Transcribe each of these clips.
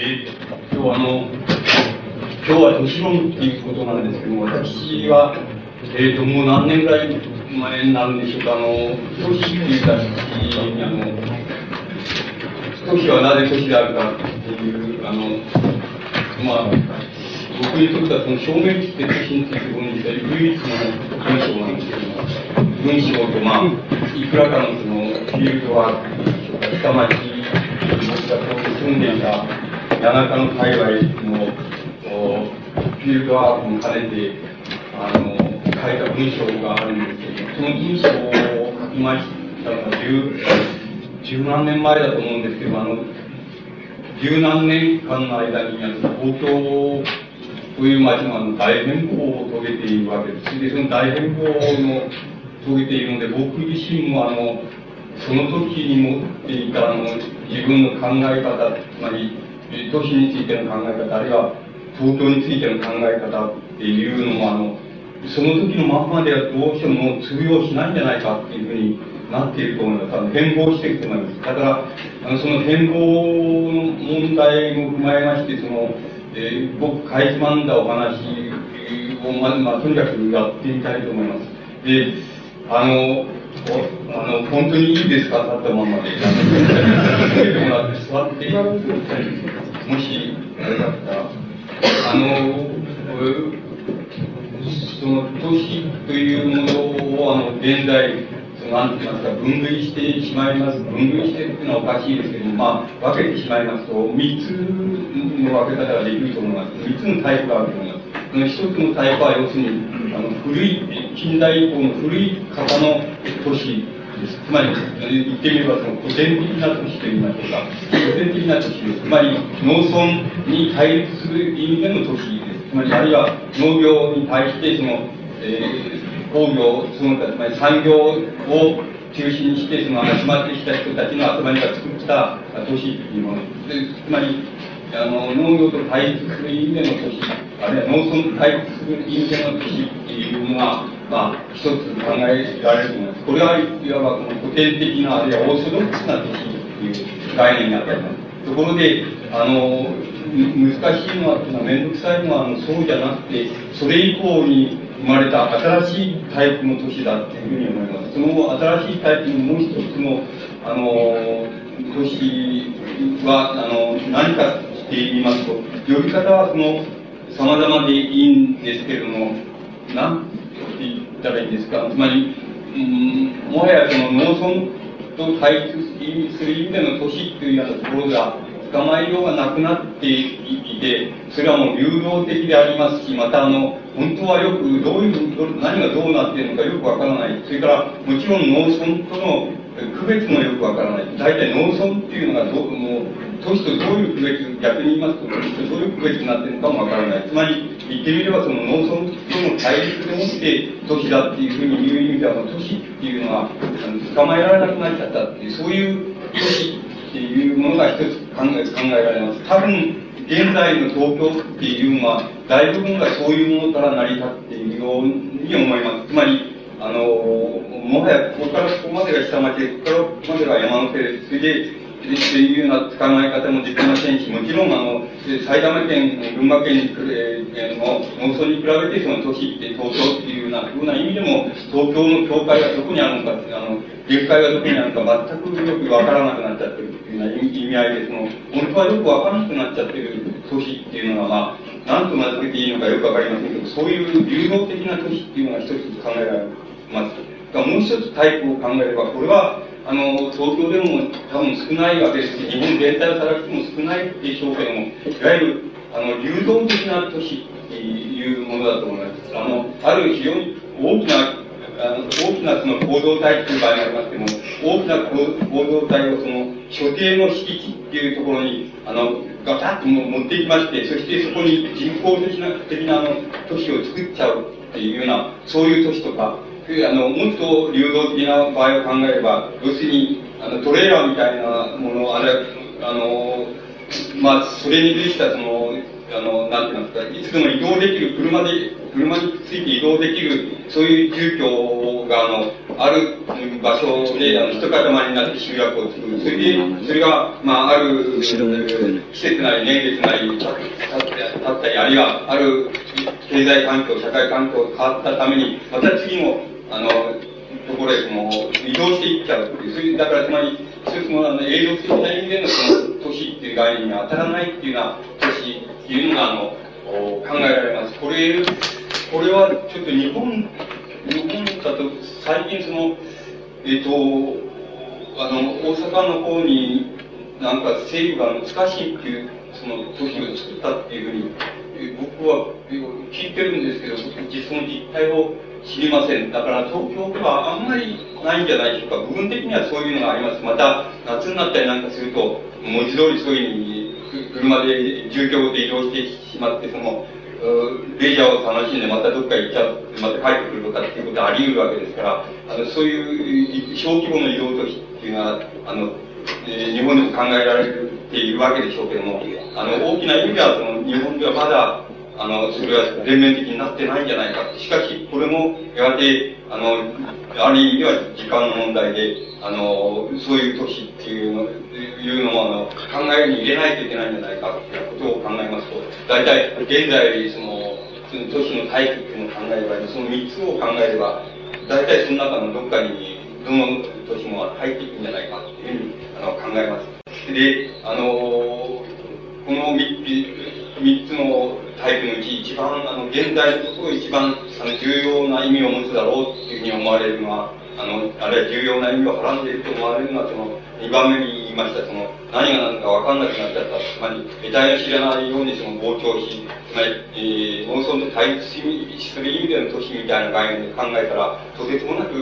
えー、今日はあの、今日は都市論っていうことなんですけども、私は、えっ、ー、と、もう何年ぐらい前になるんでしょうか、あの、都市っていう雑誌に、あの、都市はなぜ都市であるかっていう、あの、まあ、僕にとってはその表現って都市について論じた唯一の文章なんですけども、文章と、まあ、いくらかのその、フィールドワークでしか、下町、住んでいた谷中の界隈のフィールドワークも兼ねて、あの、書いた文章があるんですけど、その文章を書きましたのが十、十何年前だと思うんですけど、あの、十何年間の間に、あの、東京という街の大変更を遂げているわけです。で、その大変更の遂げているので、僕自身もあの、その時に持っていたあの、自分の考え方、つまり、都市についての考え方、あるいは東京についての考え方っていうのも、あの、その時のままではどうしても通用しないんじゃないかっていうふうになっていると思います。変貌していくと思います。だから、あのその変貌の問題も踏まえまして、その、えー、僕、かいつまんだお話を、まず、まあ、とにかくやってみたいと思います。で、あの、あの、本当にいいですか？立ったままで。てもらって座って、もし、あれだったら、あの、その都市というものを、あの、現在、そのなんて言いますか、分類してしまいます。分類してっていうのはおかしいですけど、まあ、分けてしまいますと、3つの分け方ができると思います。3つのタイプがあると思います。その1つのタイプは、要するに、あの、古い、近代以降の古い方の都市。つまり、言ってみればその古典的な都市といいましょうか。古典的な都市。つまり、農村に対立する意味での都市です。つまり、あるいは農業に対して、その、えー、工業、その、つまり産業を中心にして、その集まってきた人たちの集まりが作った都市っていうものでつまり、あの、農業と対立する意味での都市、あるいは農村と対立する意味での都市っていうのが、まあ、一つ考えられると思います。これはいわばこの古典的な、あるいはオーソドックスな都市という概念に当たります。ところで、あの、難しいのは、めんどくさいのは、そうじゃなくて、それ以降に生まれた新しいタイプの都市だっていうふうに思います。その新しいタイプのもう一つの、あの、都市は、あの、何かって言いますと、呼び方はその、様々でいいんですけれども、なん言ったらいいですか？つまり、うん、もはやその農村と対立する意味での都市っていうようなところが、捕まえようがなくなっていて、それはもう流動的でありますし、またあの、本当はよくどういう、何がどうなっているのかよくわからない。それから、もちろん農村との区別もよくわからない。大体農村っていうのがど、もう、都市とどういう区別、逆に言いますと、都市とどういう区別になってるのかもわからない。つまり、言ってみればその農村との対立でもって都市だっていうふうに言う意味では、都市っていうのは、捕まえられなくなっちゃったっていう、そういう都市っていうものが一つ考え考えられます。多分、現在の東京っていうのは、大部分がそういうものから成り立っているように思います。ここまでが下町で、ここからここまでが山の手で、それで、っていうような考え方もできませんし、もちろん、あの、埼玉県、群馬県、えの農村に比べて、その都市って東京っていうようなふうな意味でも、東京の境界がどこにあるのか、あの、限界がどこにあるのか、全くよくわからなくなっちゃってるっていうような意味合いで、その、本当はよくわからなくなっちゃってる都市っていうのは、まあ、なんと名付けていいのかよくわかりませんけど、そういう流動的な都市っていうのが一つ考えられます。もう一つタイプを考えれば、これは、あの、東京でも多分少ないわけですし、日本全体を探しても少ないでしょうけども、いわゆる、あの、流動的な都市っていうものだと思います。あの、ある非常に大きな、あの大きなその構造体という場合がありますけども、大きな構造体をその所定の敷地っていうところに、あの、ガタッと持っていきまして、そしてそこに人工的な的なあの都市を作っちゃうっていうような、そういう都市とか、あの、もっと流動的な場合を考えれば、要するに、あの、トレーラーみたいなもの、あれ、あの、まあ、それに類したその、あの、なんていうんですか、いつでも移動できる、車で、車について移動できる、そういう住居が、あの、ある場所で、あの、一塊になって集約を作る。それで、それが、まあ、ある、季節なり年月なり、たったり、あるいは、ある経済環境、社会環境が変わったために、また次の、あの、ところへその移動していっちゃうっていう、それだからつまり、一つのあの営業的な意味でのその都市っていう概念に当たらないっていうような都市っていうのが、あの、考えられます。これ、これはちょっと日本、日本だと最近その、えっ、ー、と、あの、大阪の方になんか整備が難しいっていう、その都市を作ったっていうふうに、僕は聞いてるんですけど、実の実態を知りません。だから東京ではあんまりないんじゃないでしょうか。部分的にはそういうのがあります。また、夏になったりなんかすると、文字通りそういうふうに車で住居で移動してしまって、その、レジャーを楽しんでまたどっか行っちゃう、また帰ってくるとかっていうことはあり得るわけですから、あの、そういう小規模の移動都市っていうのは、あの、えー、日本でも考えられるっているわけでしょうけども、あの、大きな意味ではその、日本ではまだ、あの、それは全面的になってないんじゃないか。しかし、これも、やがて、あの、ある意味では時間の問題で、あの、そういう都市っていうの、いうのも、あの、考えに入れないといけないんじゃないかっていうことを考えますと、大体、現在、その、その都市の体育っていうのを考えれば、その三つを考えれば、大体その中のどっかに、どの都市も入っていくんじゃないかっていうふうに、あの、考えます。で、あの、この三つのタイプのうち一番、あの、現代こそ一番、あの、重要な意味を持つだろうというふうに思われるのは、あの、あるいは重要な意味をはらんでいると思われるのは、その、二番目に言いました、その、何が何かわかんなくなっちゃった。つまり、得体の知らないようにその膨張し、つまり、えー、農村と対立する意味での都市みたいな概念で考えたら、とてつもなく、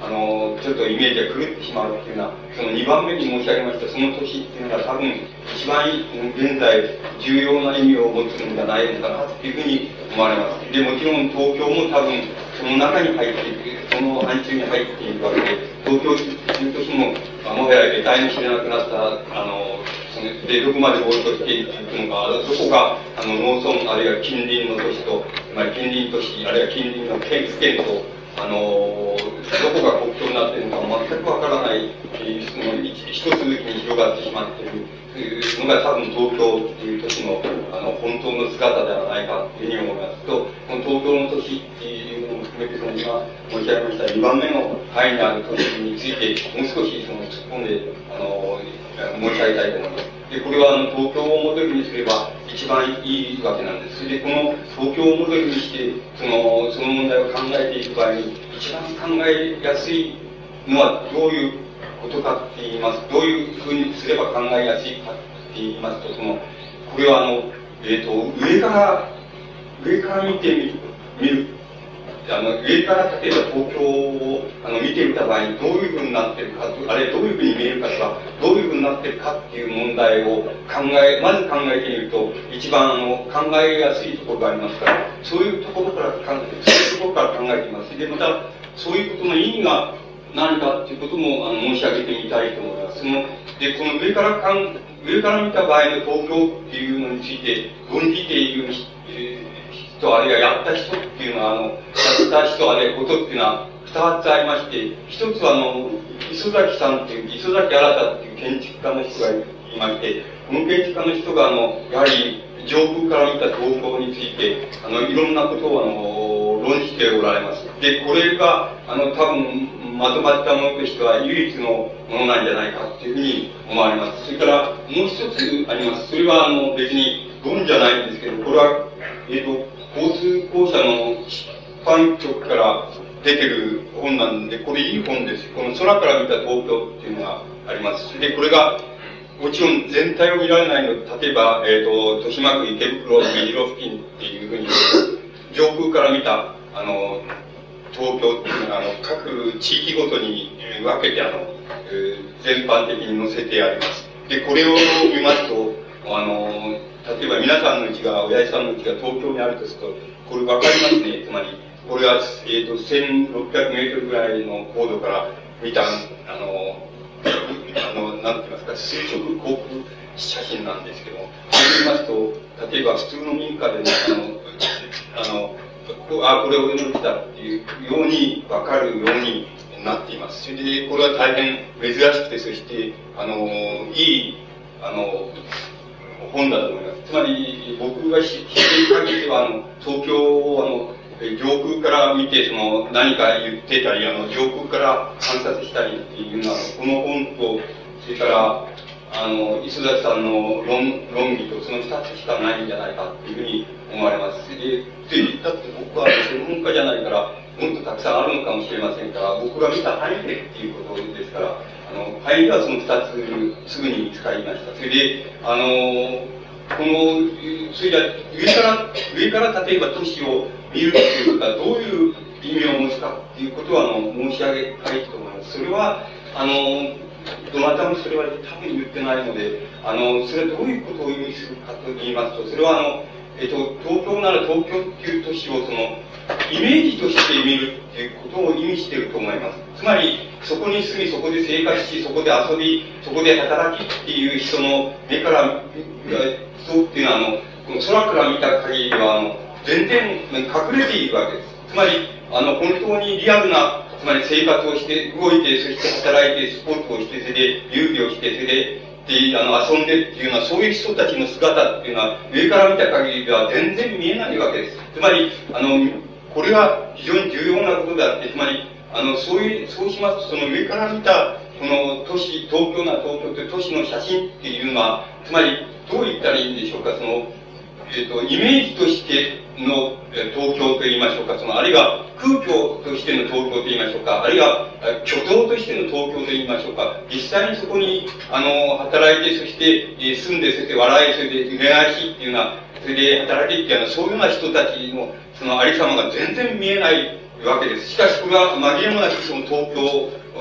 あの、ちょっとイメージが狂ってしまうっていうような、その2番目に申し上げました、その年っていうのが多分、一番現在重要な意味を持つんじゃないのかなっていうふうに思われます。で、もちろん東京も多分、その中に入っていく、その範疇に入っているわけで、東京という年も、もはや得体の知れなくなった、あの、で、どこまで暴走していくのか、どこが、あの、農村、あるいは近隣の都市と、まり近隣都市、あるいは近隣の県県と、あの、どこが国境になっているのか全くわからない、その一つに広がってしまっているのが多分東京っていう都市のあの本当の姿ではないかというふうに思いますと、この東京の都市っていうのも含めて、その今申し上げました2番目の範囲にある都市について、もう少しその突っ込んで、あの、申し上げたいと思います。で、これはあの東京をモデルにすれば一番いいわけなんです。で、この東京をモデルにして、その、その問題を考えていく場合に、一番考えやすいのはどういうことかって言います。どういうふうにすれば考えやすいかって言いますと、その、これはあの、えっ、ー、と、上から、上から見てみるあの、上から例えば東京をあの見てみた場合にどういうふうになってるかあれどういうふうに見えるかとか、どういうふうになってるかっていう問題を考え、まず考えてみると、一番あの考えやすいところがありますから、そういうところから考えて、そういうところから考えています。で、また、そういうことの意味が何かっていうこともあの申し上げてみたいと思います。そので、この上からかん、上から見た場合の東京っていうのについて、論じている、えー人、あるいはやった人っていうのは、あの、やった人、あるいはことっていうのは、二つありまして、一つはあの、磯崎さんっていう、磯崎新っていう建築家の人がいまして、この建築家の人が、あの、やはり、上空から見た東京について、あの、いろんなことを、あの、論じておられます。で、これが、あの、多分、まとまったものとしては唯一のものなんじゃないかっていうふうに思われます。それから、もう一つあります。それは、あの、別に論じゃないんですけど、これは、えっ、ー、と、交通公社の出版局から出てる本なんで、これいい本です。この空から見た東京っていうのがあります。で、これが、もちろん全体を見られないので例えば、えっ、ー、と、豊島区池袋、目白付近っていうふうに、上空から見た、あの、東京っていうのが、あの、各地域ごとに分けて、あの、えー、全般的に載せてあります。で、これを見ますと、あの、例えば皆さんの家が、親父さんの家が東京にあるとすると、これわかりますね。つまり、これは、えっ、ー、と、1600メートルぐらいの高度から見た、あの、あの、なんて言いますか、垂直航空写真なんですけども、こう言いますと、例えば普通の民家でね、あの、あの、あ、これ俺の家だっていうようにわかるようになっています。それで、これは大変珍しくて、そして、あの、いい、あの、本だと思います。つまり、僕が知っている限りでは、あの、東京を、あの、上空から見て、その、何か言ってたり、あの、上空から観察したりっていうのは、この本と、それから、あの、磯崎さんの論論議とその二つしかないんじゃないかっていうふうに思われます。で、でだって僕は専門家じゃないから、もっとたくさんあるのかもしれませんから、僕が見た範囲でっていうことですから、あの、範囲ではその二つすぐに見つかりました。それで、あの、この、それで上から、上から例えば都市を見るっていうことはどういう意味を持つかっていうことは、あの、申し上げたいと思います。それは、あの、どなたもそれは多分言ってないので、あの、それはどういうことを意味するかと言いますと、それはあの、えっと、東京なら東京っていう都市をその、イメージとして見るっていうことを意味していると思います。つまり、そこに住み、そこで生活し、そこで遊び、そこで働きっていう人の目から、そうっていうのは、あの、この空から見た限りは、あの、全然隠れているわけです。つまり、あの、本当にリアルなつまり生活をして、動いて、そして働いて、スポーツをして、それで遊戯をして、それで、で、あの、遊んでっていうのは、そういう人たちの姿っていうのは、上から見た限りでは全然見えないわけです。つまり、あの、これは非常に重要なことであって、つまり、あの、そういう、そうしますと、その上から見た、この都市、東京な東京という都市の写真っていうのは、つまり、どう言ったらいいんでしょうか、その、えっ、ー、と、イメージとしての、東京と言いましょうか、その、あるいは空虚としての東京と言いましょうか、あるいは虚像としての東京と言いましょうか、実際にそこに、あの、働いて、そして、えー、住んで、そして笑い、それで恋愛しっていうような、それで働きっていうような、そういうような人たちの、そのありさまが全然見えないわけです。しかし、これは紛れもなくその東京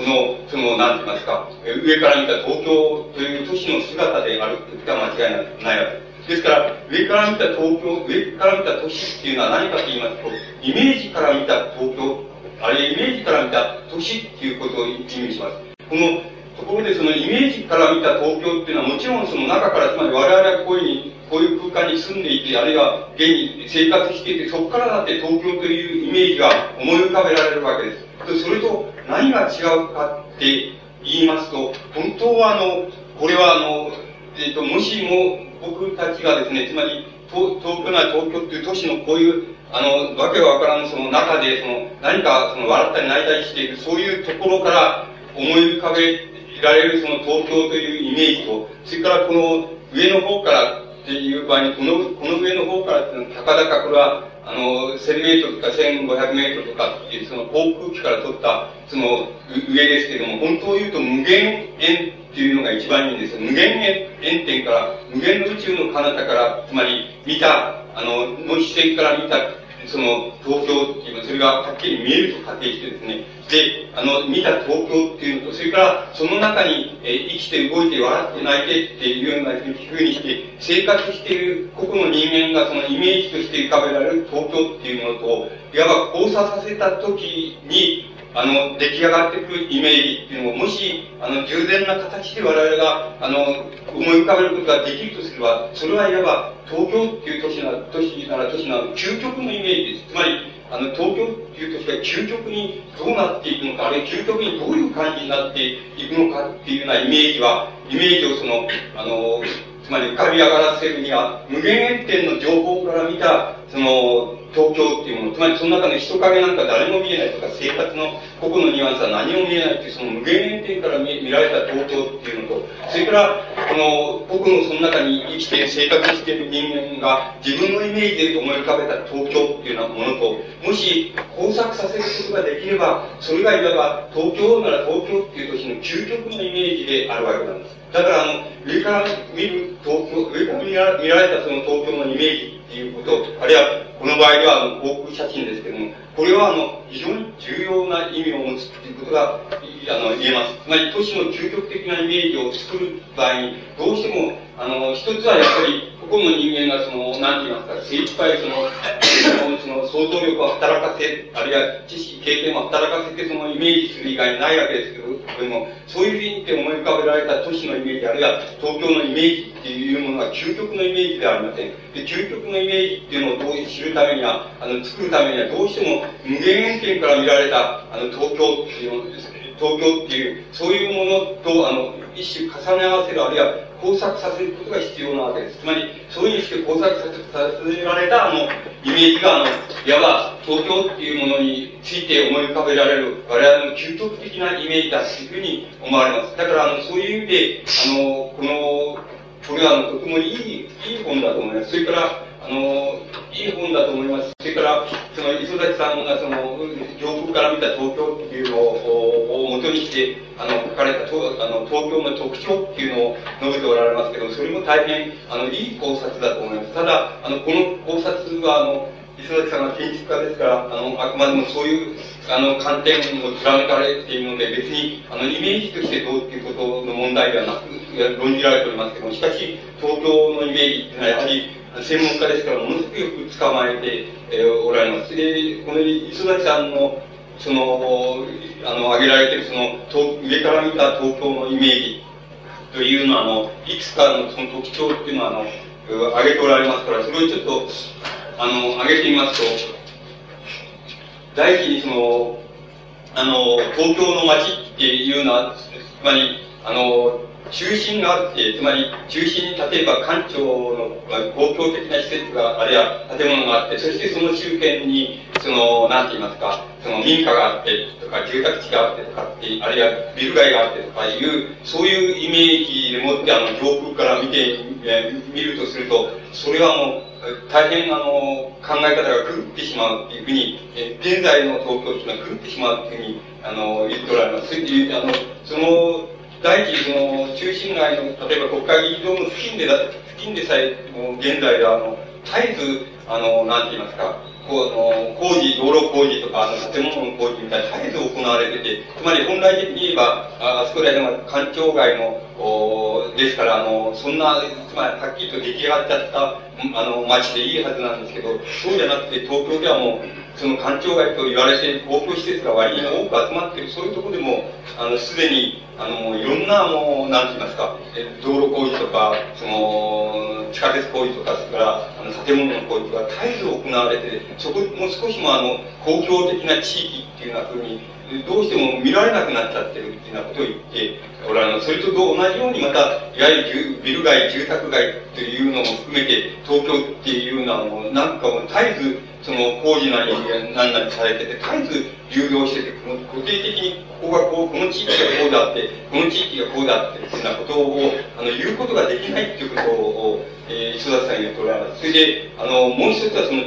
の、その、なんて言いますか、上から見た東京という都市の姿であるということは間違いないわけです。ですから、上から見た東京、上から見た都市っていうのは何かと言いますと、イメージから見た東京、あるいはイメージから見た都市っていうことを意味します。このところでそのイメージから見た東京っていうのはもちろんその中から、つまり我々はこういうに、こういう空間に住んでいて、あるいは現に生活していて、そこからだって東京というイメージが思い浮かべられるわけです。それと何が違うかって言いますと、本当はあの、これはあの、えっ、ー、と、もしも僕たちがですね、つまり東京な東京っていう都市のこういう、あの、わけわからんその中で、その、何かその笑ったり泣いたりしている、そういうところから思い浮かべられるその東京というイメージと、それからこの上の方からっていう場合に、この、この上の方からっていうのは、たかだかこれは、あの、1000メートルとか1500メートルとかっていう、その航空機から取った、その上ですけれども、本当を言うと無限円っていうのが一番いいんですよ。無限円点から、無限の宇宙の彼方から、つまり見た、あの、の視線から見た、その東京っていうのそれがはっきり見えると仮定してですね、で、あの、見た東京っていうのと、それからその中に、えー、生きて動いて笑って泣いてっていうようなふうにして、生活している個々の人間がそのイメージとして浮かべられる東京っていうものと、いわば交差させた時に、あの、出来上がってくるイメージっていうのを、もし、あの、従前な形で我々が、あの、思い浮かべることができるとすれば、それはいわば、東京っていう都市な、都市なら都市な究極のイメージです。つまり、あの、東京という都市が究極にどうなっていくのか、あるいは究極にどういう感じになっていくのかっていうようなイメージは、イメージをその、あの、つまり浮かび上がらせるには、無限遠点の情報から見た、その、東京っていうもの、つまりその中の人影なんか誰も見えないとか、生活の個々のニュアンスは何も見えないっていう、その無限遠点から見見られた東京っていうのと、それから、この、個々のその中に生きて生活している人間が自分のイメージで思い浮かべた東京っていうようなものと、もし工作させることができれば、それがいわば東京なら東京っていう都市の究極のイメージであるわけなんです。だから、あの、上から見る東京、上から見ら見られたその東京のイメージっていうこと、あるいは、この場合では、あの、航空写真ですけども、これは、あの、非常に重要な意味を持つっていうことが、あの、言えます。つまり、都市の究極的なイメージを作る場合に、どうしても、あの、一つはやっぱり、個々の人間がその、なんて言いますか、精一杯その、その想像力を働かせ、あるいは知識、経験を働かせてそのイメージする以外にないわけですけど、でも、そういうふうにって思い浮かべられた都市のイメージ、あるいは東京のイメージっていうものは究極のイメージではありません。で、究極のイメージっていうのをどう知るためには、あの、作るためにはどうしても無限遠点から見られた、あの、東京っていう東京っていう、そういうものと、あの、一種重ね合わせる、あるいは交錯させることが必要なわけです。つまり、そういうして交錯させられた、あの、イメージが、あの、いわば、東京っていうものについて思い浮かべられる、我々の究極的なイメージだというふうに思われます。だから、あの、そういう意味で、あの、この、これは、あの、とてもいい、いい本だと思います。それから、あの、いい本だと思います。それから、その、磯崎さんが、その、上空から見た東京っていうのを、を元にして、あの、書かれた、あの、東京の特徴っていうのを述べておられますけど、それも大変、あの、いい考察だと思います。ただ、あの、この考察は、あの、磯崎さんが建築家ですから、あの、あくまでもそういう、あの、観点を貫かれているので、別に、あの、イメージとしてどうっていうことの問題ではなく、論じられておりますけども、しかし、東京のイメージっていうのは、やはり、専門家ですから、ものすごくよく捕まえて、えー、おられます。で、この磯崎さんの、その、あの、挙げられてる、その、上から見た東京のイメージというのは、あの、いくつかのその特徴っていうのは、あの、挙げておられますから、それをちょっと、あの、挙げてみますと、第一にその、あの、東京の街っていうのは、つまり、あの、中心があって、つまり中心に例えば官庁の公共的な施設が、あるいは建物があって、そしてその周辺に、その、なんて言いますか、その民家があってとか、住宅地があってとかって、あるいはビル街があってとかいう、そういうイメージでもって、あの、上空から見て、見るとすると、それはもう、大変あの、考え方が狂ってしまうっていうふうに、え現在の東京っていうのは狂ってしまうっていうふうに、あの、言っておられます。あの、その、第一、その、中心街の、例えば国会議事堂の付近でだ、付近でさえ、もう現在では、あの、絶えず、あの、なんて言いますか、こう、あの、工事、道路工事とか、あの、建物の工事みたいな絶えず行われてて、つまり本来的に言えば、ああそこら辺は環境外の、おですから、あの、そんな、つまりはっきりと出来上がっちゃった、あの、街でいいはずなんですけど、そうじゃなくて、東京ではもう、その環境外と言われている公共施設が割に多く集まっている、そういうところでも、あの、すでに、あの、いろんな、もう、なんて言いますか、え道路工事とか、その、地下鉄工事とか、それから、あの、建物の工事が絶えず行われて、そこも少しも、あの、公共的な地域っていうようなふうに、どうしても見られなくなっちゃってるっていうようなことを言っておられます。それと同じようにまた、いわゆるビル街、住宅街というのも含めて、東京っていうのはもう、なんかもう絶えず、その工事なり何なりされてて、絶えず流動してて、この固定的にここがこう、この地域がこうだって、この地域がこうだっていうようなことを、あの、言うことができないっていうことを、えー、磯田さんに言っておられます。それで、あの、もう一つはその、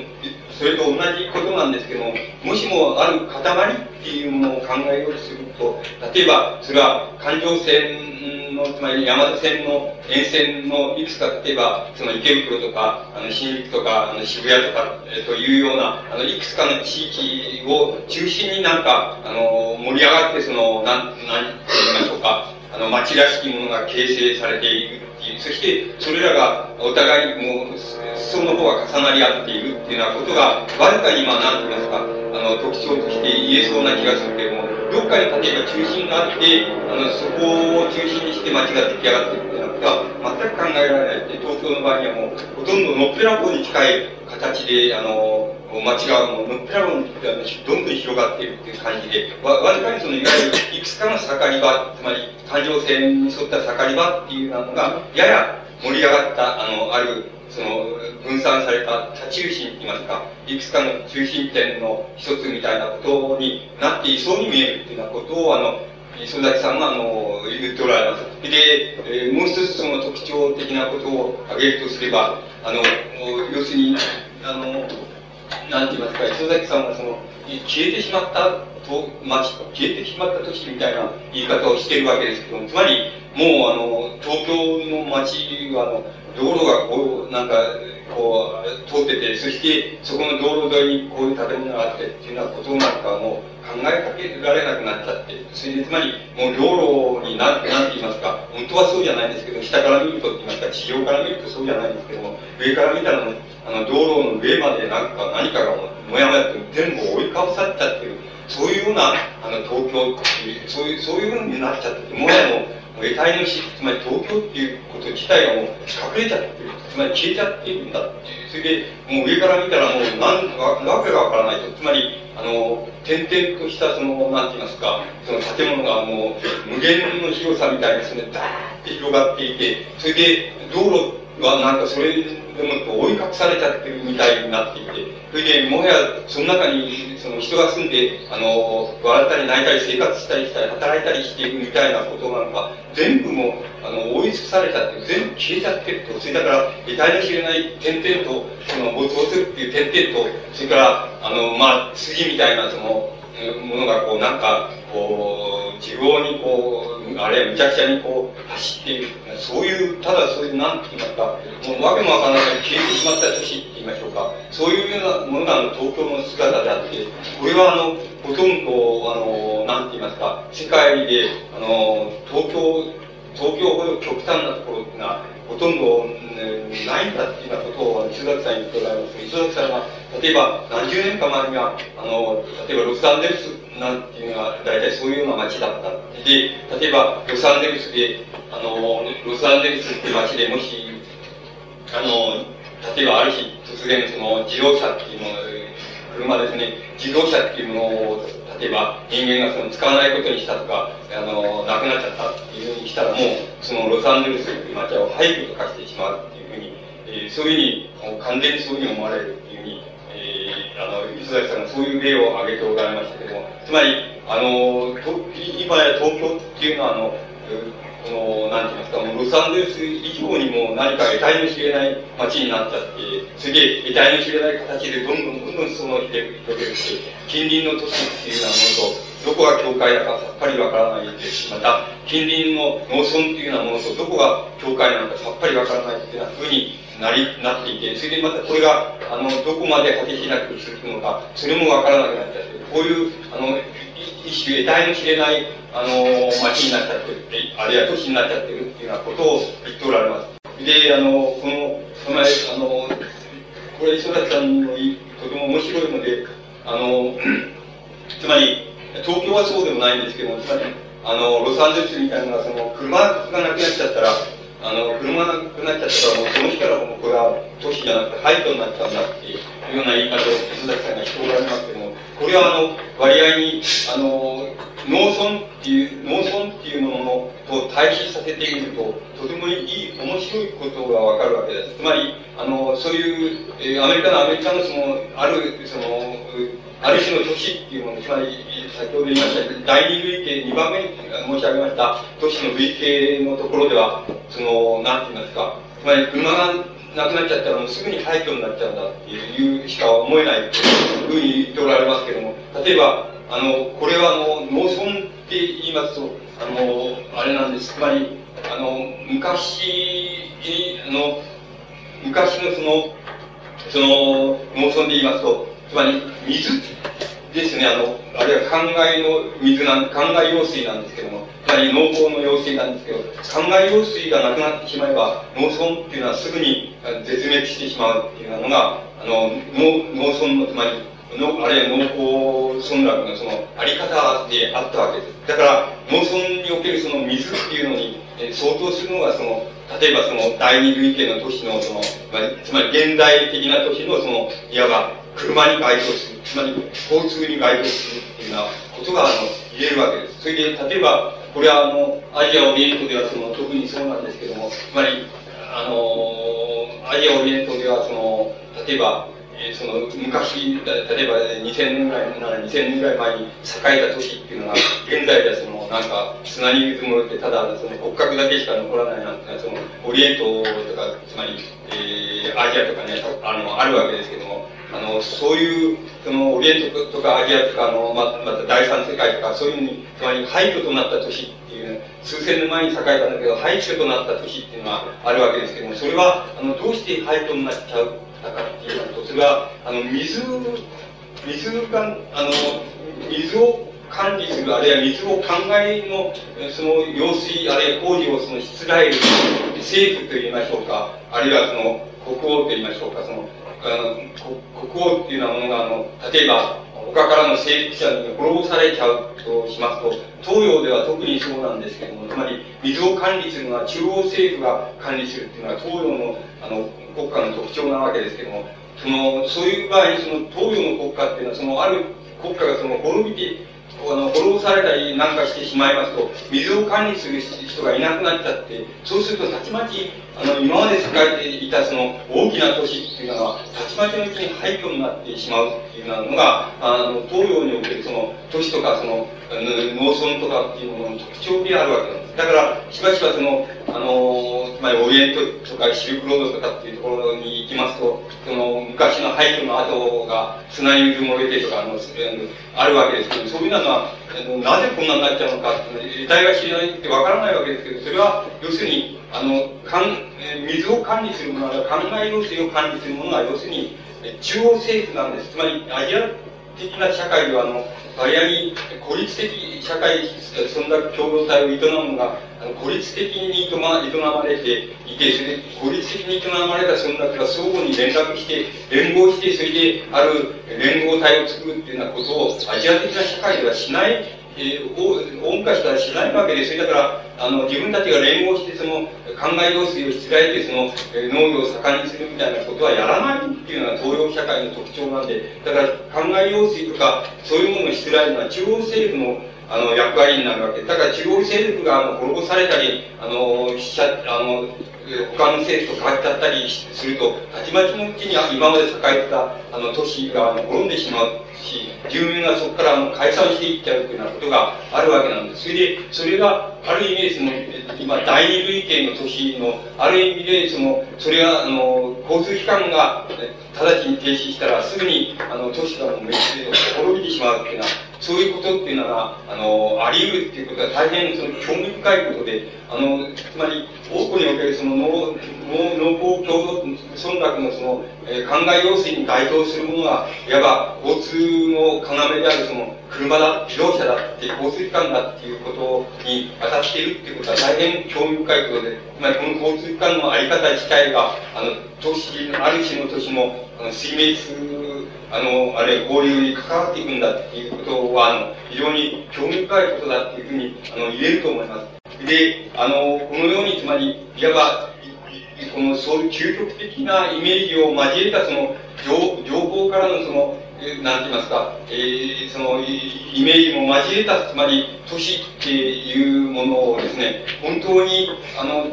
それと同じことなんですけども、しもある塊っていうものを考えようとすると、例えば、それは環状線の、つまり山手線の沿線のいくつか、例えば、その池袋とか、あの、新宿とか、あの、渋谷とか、えー、というような、あの、いくつかの地域を中心になんか、あの、盛り上がって、その、なん、なん、と言いましょうか、あの、街らしきものが形成されているっていう、そしてそれらがお互いもう、裾の方が重なり合っているっていうようなことが、わずかにまあ何と言いますか、あの、特徴として言えそうな気がするけれども、どっかに例えば中心があって、あの、そこを中心にして街が出来上がっているっていうようなことは全く考えられないって、東京の場合にはもう、ほとんどのっぺらぼうに近い形で、あの、街がもうのっぺらぼうにどんどん広がっているっていう感じで、わ、わずかにその、いわゆるいくつかの盛り場、つまり環状線に沿った盛り場っていうのが、やや盛り上がった、あの、ある、その、分散された多中心といいますか、いくつかの中心点の一つみたいなことになっていそうに見えるっていうようなことを、あの、磯崎さんが、あの、言っておられます。で、えー、もう一つその特徴的なことを挙げるとすれば、あの、要するに、あの、なんて言いますか、磯崎さんがその、消えてしまったと、町、消えてしまった都市みたいな言い方をしてるわけですけども、つまり、もうあの、東京の街は、あの、道路がこう、なんか、こう、通ってて、そして、そこの道路沿いにこういう建物があってっていうようなことなんかもう考えかけられなくなっちゃって、それでつまり、もう道路にな、なんて言いますか、本当はそうじゃないんですけど、下から見るとって言いますか、地上から見るとそうじゃないんですけども、上から見たら、あの、道路の上までなんか何かがもやもやと全部覆いかぶさっちゃってる。そういうような、あの、東京、そういう、そういうふうになっちゃってて、もうも得体の死、つまり東京っていうこと自体がもう隠れちゃってる。つまり消えちゃってるんだっていう。それで、もう上から見たらもう何、わけがわからないと。つまり、あの、点々としたその、なんて言いますか、その建物がもう無限の広さみたいにその、ダーって広がっていて、それで道路はなんかそれでも追い隠されちゃってるみたいになっていて、それでもはやその中にその人が住んで、あの、笑ったり泣いたり生活したりしたり働いたりしていくみたいなことなんか、全部もあの、追い尽くされちゃって、全部消えちゃってると、それだから、得体の知れない点々と、その、没頭するっていう点々と、それから、あの、まあ、筋みたいな、その、ものがこう、なんか、こう、縦横にこう、あれ、むちゃくちゃにこう、走っている。そういう、ただそういう、なんて言いますか、もうわけもわからない消えてしまった都市って言いましょうか。そういうようなものがあの東京の姿であって、これはあの、ほとんど、あの、なんて言いますか、世界で、あの、東京、東京ほど極端なところっていうのは、ほとんど、ね、ないんだっていうようなことを磯崎さんに言っておられます。磯崎さんは、例えば何十年か前には、あの、例えばロサンゼルスなんていうのは、大体そういうような街だった。で、例えばロサンゼルスで、あの、ロサンゼルスって街でもし、あの、例えばある日突然その自動車っていうもの、車ですね、自動車っていうものを例えば人間がその使わないことにしたとか、あの、なくなっちゃったっていうふうにしたらもう、そのロサンゼルスという街を廃墟と化してしまうっていうふうに、えー、そういうふうに、完全にそういうふうに思われるっていうふうに、えー、あの、磯崎さんがそういう例を挙げておられましたけども、つまり、あの、今や東京っていうのは、あの、この、なんて言いますか、もうロサンゼルス以上にも何か得体の知れない街になっちゃって、それで得体の知れない形でどんどんどんどんその広げて、近隣の都市っていうようなものと、どこが境界だかさっぱりわからないですし、また、近隣の農村っていうようなものとどこが境界なのかさっぱりわからないっていうような風になり、なっていて、それでまたこれが、あの、どこまで果てしなくするのか、それもわからなくなっちゃって、こういう、あの、一種得体の知れないあの、町になっちゃってるって、あるいは都市になっちゃってるっていうようなことを言っておられます。で、あの、この、この前、あの、これ、磯崎さんのとても面白いので、あの、つまり、東京はそうでもないんですけども、つまり、あの、ロサンゼルスみたいなのが、その、車がなくなっちゃったら、あの、車がなくなっちゃったら、もうその日からもうこれは都市じゃなくて廃墟になっちゃうんだっていうような言い方を磯崎さんがしておられますけども、これはあの、割合に、あの、農村っていう、農村っていうものと対比させてみると、とてもいい、面白いことがわかるわけです。つまり、あの、そういう、えー、アメリカのアメリカのその、ある、その、ある種の都市っていうもの、つまり、先ほど言いました、第二類型、2番目に申し上げました都市の類型のところでは、その、なんて言いますか、つまり車がなくなっちゃったらもうすぐに廃墟になっちゃうんだっていうしか思えないというふうに言っておられますけども、例えば、あの、これはあの、農村って言いますと、あの、あれなんです。つまり、あの、昔、あの、昔のその、その、農村で言いますと、つまり、水ですね、あの、あるいは灌漑の水なん、灌漑用水なんですけども、つまり農耕の用水なんですけど、灌漑用水がなくなってしまえば、農村っていうのはすぐに絶滅してしまうっていうのが、あの、農農村の、つまり、の、あるいは農耕村落のそのあり方であったわけです。だから、農村におけるその水っていうのに、え相当するのがその、例えばその第二類型の都市のその、ま、つまり現代的な都市のその、いわば車に該当する、つまり交通に該当するっていうようなことがあの言えるわけです。それで、例えば、これはあの、アジアオリエントではその、特にそうなんですけども、つまり、あの、アジアオリエントではその、例えば、えー、その昔、例えば2000年ぐらいら2000年ぐらい前に栄えた都市っていうのが、現在ではそのなんか砂に埋もれて、ただその骨格だけしか残らないなんてそのオリエントとか、つまり、えー、アジアとかね、あの、あるわけですけども、あの、そういう、その、オリエントとかアジアとか、あの、ままた第三世界とか、そういうふうに、つまり廃墟となった都市っていう、数千年前に栄えたんだけど、廃墟となった都市っていうのはあるわけですけども、それは、あの、どうして廃墟になっちゃうたかっていうと、それは、あの、水、水が、あの、水を管理する、あるいは水を考えの、その、用水、あるいは工事をその、しつらえる政府と言いましょうか、あるいはその、国王と言いましょうか、その、あの国王っていうようなものが、あの、例えば、他からの征服者に滅ぼされちゃうとしますと、東洋では特にそうなんですけども、つまり、水を管理するのは中央政府が管理するっていうのは東洋の、あの、国家の特徴なわけですけども、その、そういう場合に、その東洋の国家っていうのは、その、ある国家がその、滅びて、あの、滅ぼされたりなんかしてしまいますと、水を管理する人がいなくなっちゃって、そうすると、たちまち、あの、今まで栄えていたその、大きな都市っていうのは、たちまちのうちに廃墟になってしまうっていうのが、あの、東洋におけるその、都市とかその、農村とかっていうものの特徴であるわけなんです。だから、しばしばその、あの、つまりオリエントとかシルクロードとかっていうところに行きますと、その、昔の廃墟の跡が砂に埋もれてとか、あの、あるわけですけど、そういうのは、なぜこんなになっちゃうのかって、得体が知らないってわからないわけですけど、それは、要するに、あの、かん水を管理するものは、考え用水を管理するものは、要するに、中央政府なんです。つまり、アジア的な社会では、あの、割合に孤立的社会存続共同体を営むのが、あの孤立的に営まれていて、それで孤立的に営まれた存続が相互に連絡して、連合して、それである連合体を作るっていうようなことをアジア的な社会ではしないえー、大昔からしないわけですよ。だから、あの、自分たちが連合して、その、考え用水をしつらえて、その、えー、農業を盛んにするみたいなことはやらないっていうのが東洋社会の特徴なんで、だから、考え用水とか、そういうものをしつらえるのは中央政府の、あの、役割になるわけ。だから、中央政府が、あの、滅ぼされたり、あの、しちゃ、あの、他の政府と変わっちゃったりすると、たちまちのうちに今まで栄えた、あの、都市が、滅んでしまう。し、住民がそこからあの解散していっちゃうというようなことがあるわけなんです。それで、それが、ある意味でその、今、第二類型の都市の、ある意味で、その、それが、あの、交通機関が直ちに停止したら、すぐに、あの、都市がもう滅びてしまうっていうような、そういうことっていうのが、あの、あり得るっていうことは大変その興味深いことで、あの、つまり、多くにおけるその脳、農耕共同村落のその、えー、考え用水に該当するものが、いわば交通の要であるその、車だ、自動車だって、交通機関だっていうことに当たっているっていうことは大変興味深いことで、つまりこの交通機関のあり方自体が、あの、都市、ある種の都市の、あの、水滅、あの、あれ、交流に関わっていくんだっていうことは、あの、非常に興味深いことだっていうふうに、あの、言えると思います。で、あの、このように、つまり、いわば、この、そういう究極的なイメージを交えた、その、情情報からの、その、なんて言いますか、えー、その、イメージも交えた、つまり、都市っていうものをですね、本当に、あの、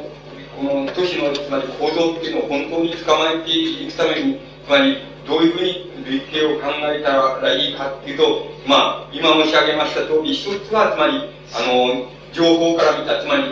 この都市の、つまり構造っていうのを本当に捕まえていくために、つまり、どういうふうに類型を考えたらいいかっていうと、まあ、今申し上げました通り、一つは、つまり、あの、情報から見た、つまり、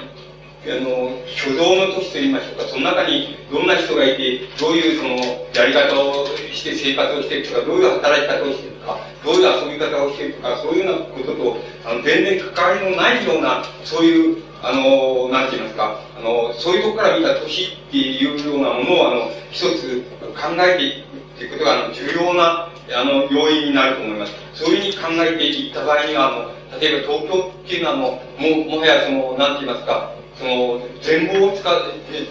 あの、虚像の都市と言いましょうか、その中にどんな人がいて、どういうその、やり方をして生活をしているとか、どういう働き方をしているとか、どういう遊び方をしているとか、そういうようなことと、あの、全然関わりのないような、そういう、あの、なんて言いますか、あの、そういうところから見た都市っていうようなものを、あの、一つ考えていくということが、あの、重要な、あの、要因になると思います。そういうふうに考えていった場合には、あの、例えば東京っていうのはもう、も、もはやその、なんて言いますか、その、全貌を使う、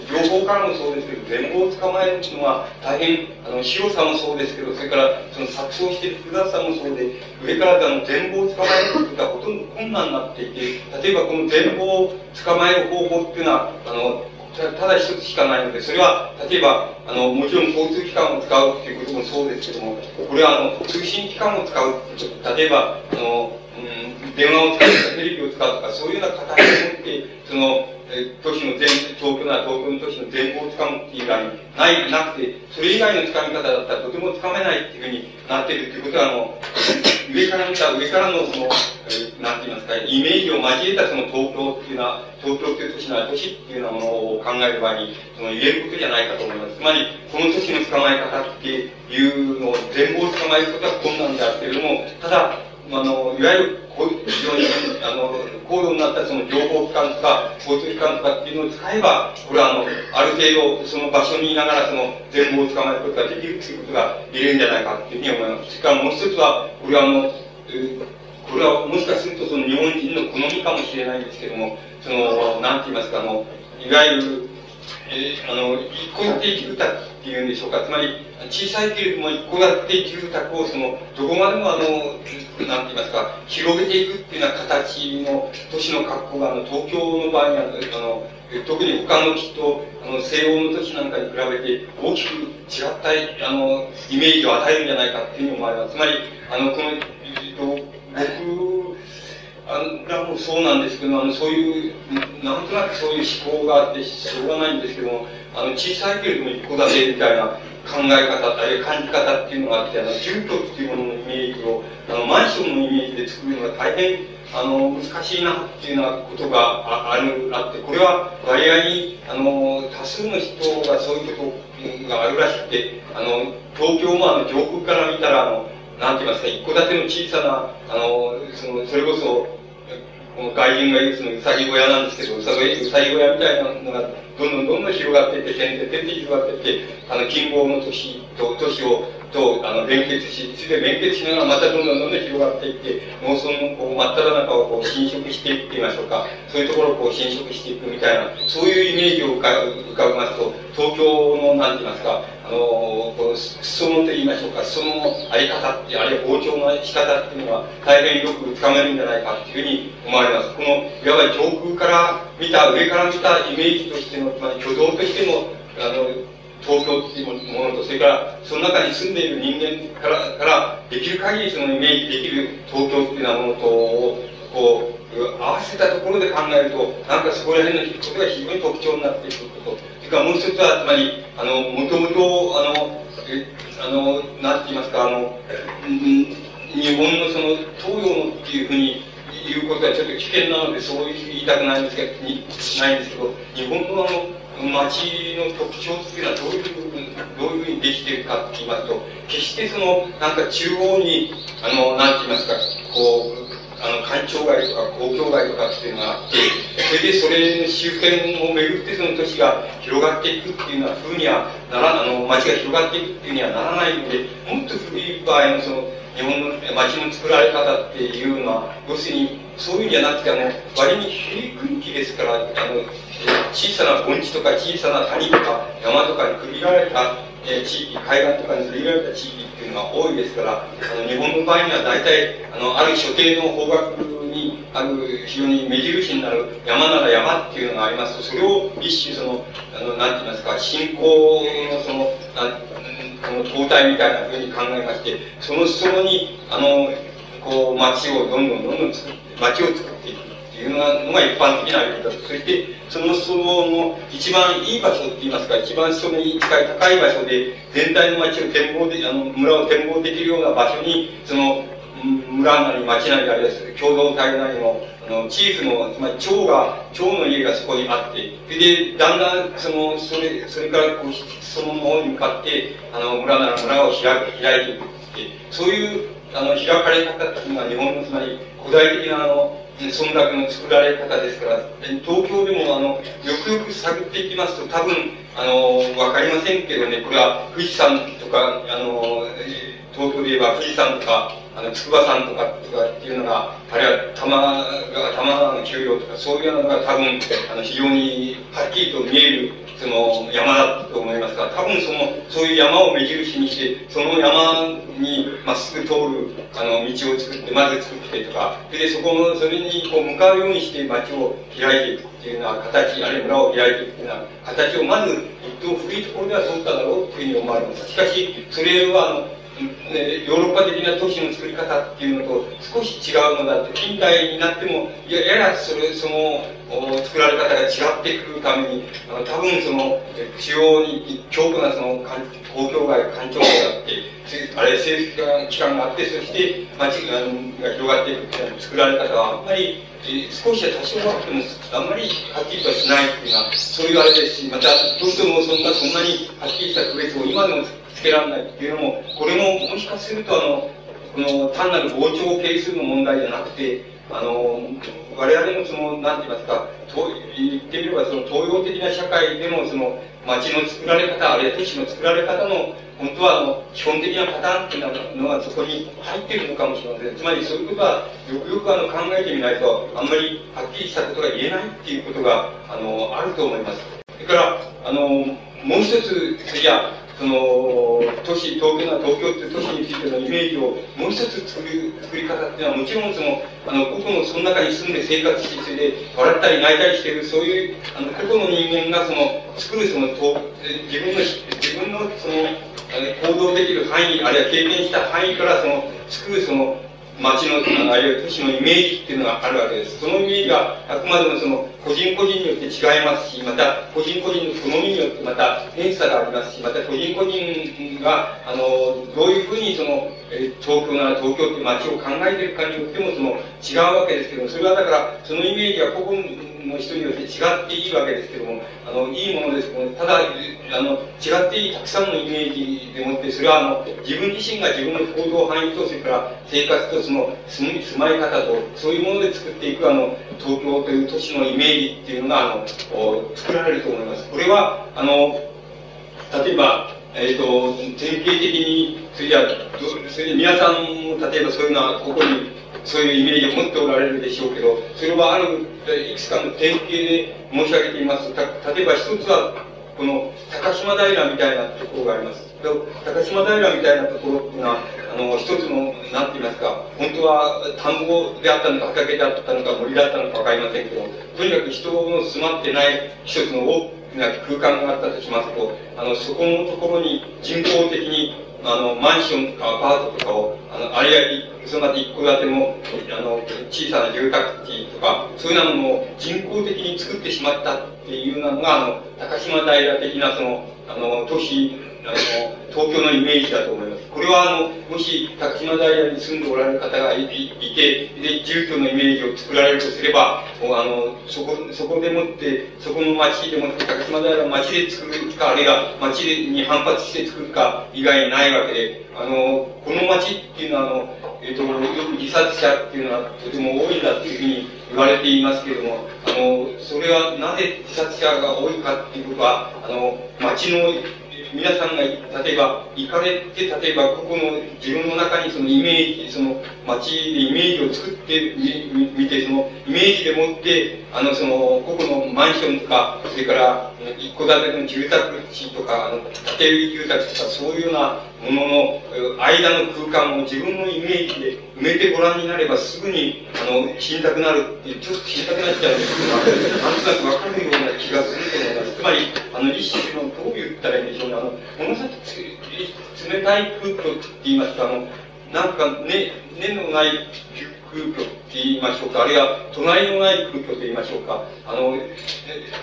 情報からもそうですけど、全貌を捕まえるのは大変、あの、広さもそうですけど、それから、その錯綜している複雑さもそうで、上からあの、全貌を捕まえることがほとんど困難になっていて、例えばこの全貌を捕まえる方法っていうのは、あの、ただ一つしかないので、それは、例えば、あの、もちろん交通機関を使うっていうこともそうですけども、これは、あの、通信機関を使う、例えば、あの、うん、電話を使うとか、テレビを使うとか、そういうような形に持って、その、え都市の全、東京なら東京の都市の全貌をつかむっていう以外にない、なくて、それ以外のつかみ方だったらとてもつかめないっていうふうになっているっていうことは、あの、上から見た、上からのその、えなんて言いますか、イメージを交えたその東京っていうのは、東京っていう都市なら都市っていうようなものを考える場合に、その言えることじゃないかと思います。つまり、この都市の捕まえ方っていうのを全貌を捕まえることは困難であるけれども、ただ、あの、いわゆる、こう非常に、あの、高度になったその情報機関とか、交通機関とかっていうのを使えば、これはあの、ある程度、その場所にいながらその全貌を捕まえることができるっていうことが言えるんじゃないかっていうふうに思います。しかももう一つは、これはあの、これはもしかするとその日本人の好みかもしれないんですけども、その、なんて言いますか、あの、いわゆる、えー、あの、一戸建て住宅っていうんでしょうか。つまり、小さいけれども一戸建て住宅をその、どこまでもあの、なんて言いますか、広げていくっていうような形の都市の格好が、あの、東京の場合には、あの、特に他のきっと、あの、西欧の都市なんかに比べて大きく違った、あの、イメージを与えるんじゃないかっていうふうに思われます。つまり、あの、この、えっと、僕、あらもそうなんですけど、あの、そういう、なんとなくそういう思考があってしょうがないんですけども、あの、小さいけれども一戸建てみたいな考え方、あるいは感じ方っていうのがあって、あの、住居っていうもののイメージを、あの、マンションのイメージで作るのが大変、あの、難しいなっていうようなことがあある、あって、これは割合に、あの、多数の人がそういうことがあるらしくて、あの、東京もあの、上空から見たら、あの、なんて言いますか、一戸建ての小さな、あの、その、それこそ、この外人が言うそのうさぎ小屋なんですけど、うさぎ小屋みたいなのが、どんどんどんどん広がっていって、点々点々広がっていって、あの、近傍の都市と、都市を、と、あの、連結し、それで連結しながらまたどんどんどんどん広がっていって、農村のこう、真っ只中をこう、侵食していくって言いましょうか、そういうところをこう、侵食していくみたいな、そういうイメージを浮か浮かべますと、東京の、なんて言いますか、あの、こう、裾野と言いましょうか、そのあり方って、あるいは包丁の仕方っていうのは、大変よく深めるんじゃないかっていうふうに思われます。この、いわば上空から見た、上から見たイメージとしての、つまり挙動としての、あの、東京っていうものと、それから、その中に住んでいる人間から、からできる限りそのイメージできる東京っていうようなものと、こう、合わせたところで考えると、なんかそこら辺のことが非常に特徴になっていくこと。それからもう一つは、つまり、あの、もともと、あの、え、あの、なんて言いますか、あの、うん、日本のその、東洋のっていうふうに言うことはちょっと危険なので、そう言いたくないんですけど、にないんですけど、日本のあの、街の特徴っていうのはどういうふうに、どういうふうにできているかって言いますと、決してその、なんか中央に、あの、なんて言いますか、こう、あの、官庁街とか公共街とかっていうのがあって、それでそれの周辺を巡ってその都市が広がっていくっていうような風にはなら、あの、街が広がっていくっていうにはならないので、もっと古い場合のその、日本の街の作られ方っていうのは、要するに、そういうんじゃなくて、あの、割に平区域ですから、あの、小さな盆地とか小さな谷とか山とかに区切られた、地域、海岸とかに区切られた地域っていうのが多いですから、あの、日本の場合には大体、あの、ある所定の方角にある非常に目印になる山なら山っていうのがありますと、それを一種その、あの、なんて言いますか、信仰のその、なんこの東体みたいなふうに考えまして、その裾野に、あの、こう、街をどんどんどんどん作って、街を作っていくっていうのがのが一般的なやり方そして、その裾野の一番いい場所って言いますか、一番裾野に近い高い場所で、全体の街を展望で、あの、村を展望できるような場所に、その、村なり町なりあるいは共同体なりの、あの、チーフの、つまり町が、町の家がそこにあって、で、だんだん、その、それ、それからこう、その方に向かって、あの、村なら村を開開いていくって、そういう、あの、開かれ方っていうのは日本の、つまり、古代的な、あの、村落の作られ方ですから、東京でも、あの、よくよく探っていきますと、多分、あの、わかりませんけどね、これは富士山とか、あの、東京で言えば富士山とか、あの、筑波山とかとかっていうのが、あるいは玉が、玉川の丘陵とか、そういうのが多分、あの、非常にはっきりと見える、その、山だと思いますが、多分その、そういう山を目印にして、その山にまっすぐ通る、あの、道を作って、まず作ってとか、それでそこの、それにこう、向かうようにして街を開いていくっていうような形、あるいは村を開いていくっていうような形を、まず、一等古いところではそうだろうというふうに思われます。しかし、それは、あの、ヨーロッパ的な都市の作り方っていうのと少し違うのだって、近代になっても、やややそれ、その、作られ方が違ってくるために、多分その、中央に強固なその、公共街、環境街があって、あれ、政府機関があって、そして街が広がっていくっていう作られ方は、あんまり、少しは多少あっても、あんまりはっきりとはしないっていうのは、そういうあれですし、また、どうしてもそんな、そんなにはっきりした区別を今でもつけられないっていうのも、これももしかするとあの、この単なる膨張係数の問題じゃなくて、あの、我々のその、なんて言いますか、言ってみればその東洋的な社会でのその街の作られ方、あるいは都市の作られ方の、本当はあの、基本的なパターンっていうのがそこに入っているのかもしれません。つまりそういうことは、よくよくあの考えてみないと、あんまりはっきりしたことが言えないっていうことが、あの、あると思います。それから、あの、もう一つ、じゃその、都市、東京な、東京って都市についてのイメージをもう一つ作る、作り方っていうのは、もちろんその、あの、個々のその中に住んで生活して、それで笑ったり泣いたりしてる、そういう、あの、個々の人間がその、作るその、自分の、自分のその、行動できる範囲、あるいは経験した範囲からその、作るその、街の、あるいは都市のイメージっていうのがあるわけです。そのイメージはあくまでもその個人個人によって違いますし、また個人個人の好みによってまた変差がありますし、また個人個人が、あの、どういうふうにその、え東京なら東京って街を考えてるかによってもその違うわけですけども、それはだからそのイメージは個々の人によって違っていいわけですけども、あの、いいものですけども、ただ、あの、違っていいたくさんのイメージでもって、それはあの、自分自身が自分の行動範囲と、それから生活とその住住まい方と、そういうもので作っていくあの、東京という都市のイメージっていうのが、あの、作られると思います。これは、あの、例えば、えっ、ー、と、典型的に、それじゃそれ皆さんも、例えばそういうのは、ここに、そういうイメージを持っておられるでしょうけど、それはある、いくつかの典型で申し上げていますた、例えば一つは、この、高島平みたいなところがあります。高島平みたいなところっていうのは、あの、一つの、なんて言いますか、本当は田んぼであったのか、畑であったのか、森だったのかわかりませんけど、とにかく人の住まってない一つの大な空間があったとしますと、あの、そこのところに人工的に、あの、マンションとかアパートとかを、あの、あるいは、そのまで一戸建ての、あの、小さな住宅地とか、そういうようなものを人工的に作ってしまったっていうのが、あの、高島平的な、その、あの、都市あの、東京のイメージだと思います。これは、あの、もし、高島平に住んでおられる方がいて、で、住居のイメージを作られるとすれば、もうあの、そこ、そこでもって、そこの町でもって、高島平の町で作るか、あるいは町に反発して作るか以外ないわけで、あの、この町っていうのは、あの、えっ、と、よく自殺者っていうのはとても多いんだっていうふうに言われていますけれども、あの、それはなぜ自殺者が多いかっていうことは、あの、町の皆さんが、例えば、行かれて、例えば、ここの自分の中にそのイメージ、その街でイメージを作ってみて、そのイメージでもって、あの、その、ここのマンションとか、それから、一戸建ての住宅地とか、あの、建てる住宅とか、そういうようなものの間の空間を自分のイメージで埋めてご覧になれば、すぐに、あの、死にたくなるって、ちょっと死にたくなっちゃうんですけど、なんとなくわかるような気がすると思います。つまり、あの、一種の、どう言ったらいいんでしょうね、あの、ものすごく冷たい空気って言いますか、あの、なんか、ね、根のない空虚って言いましょうか、あるいは隣のない空虚と言いましょうか、あの、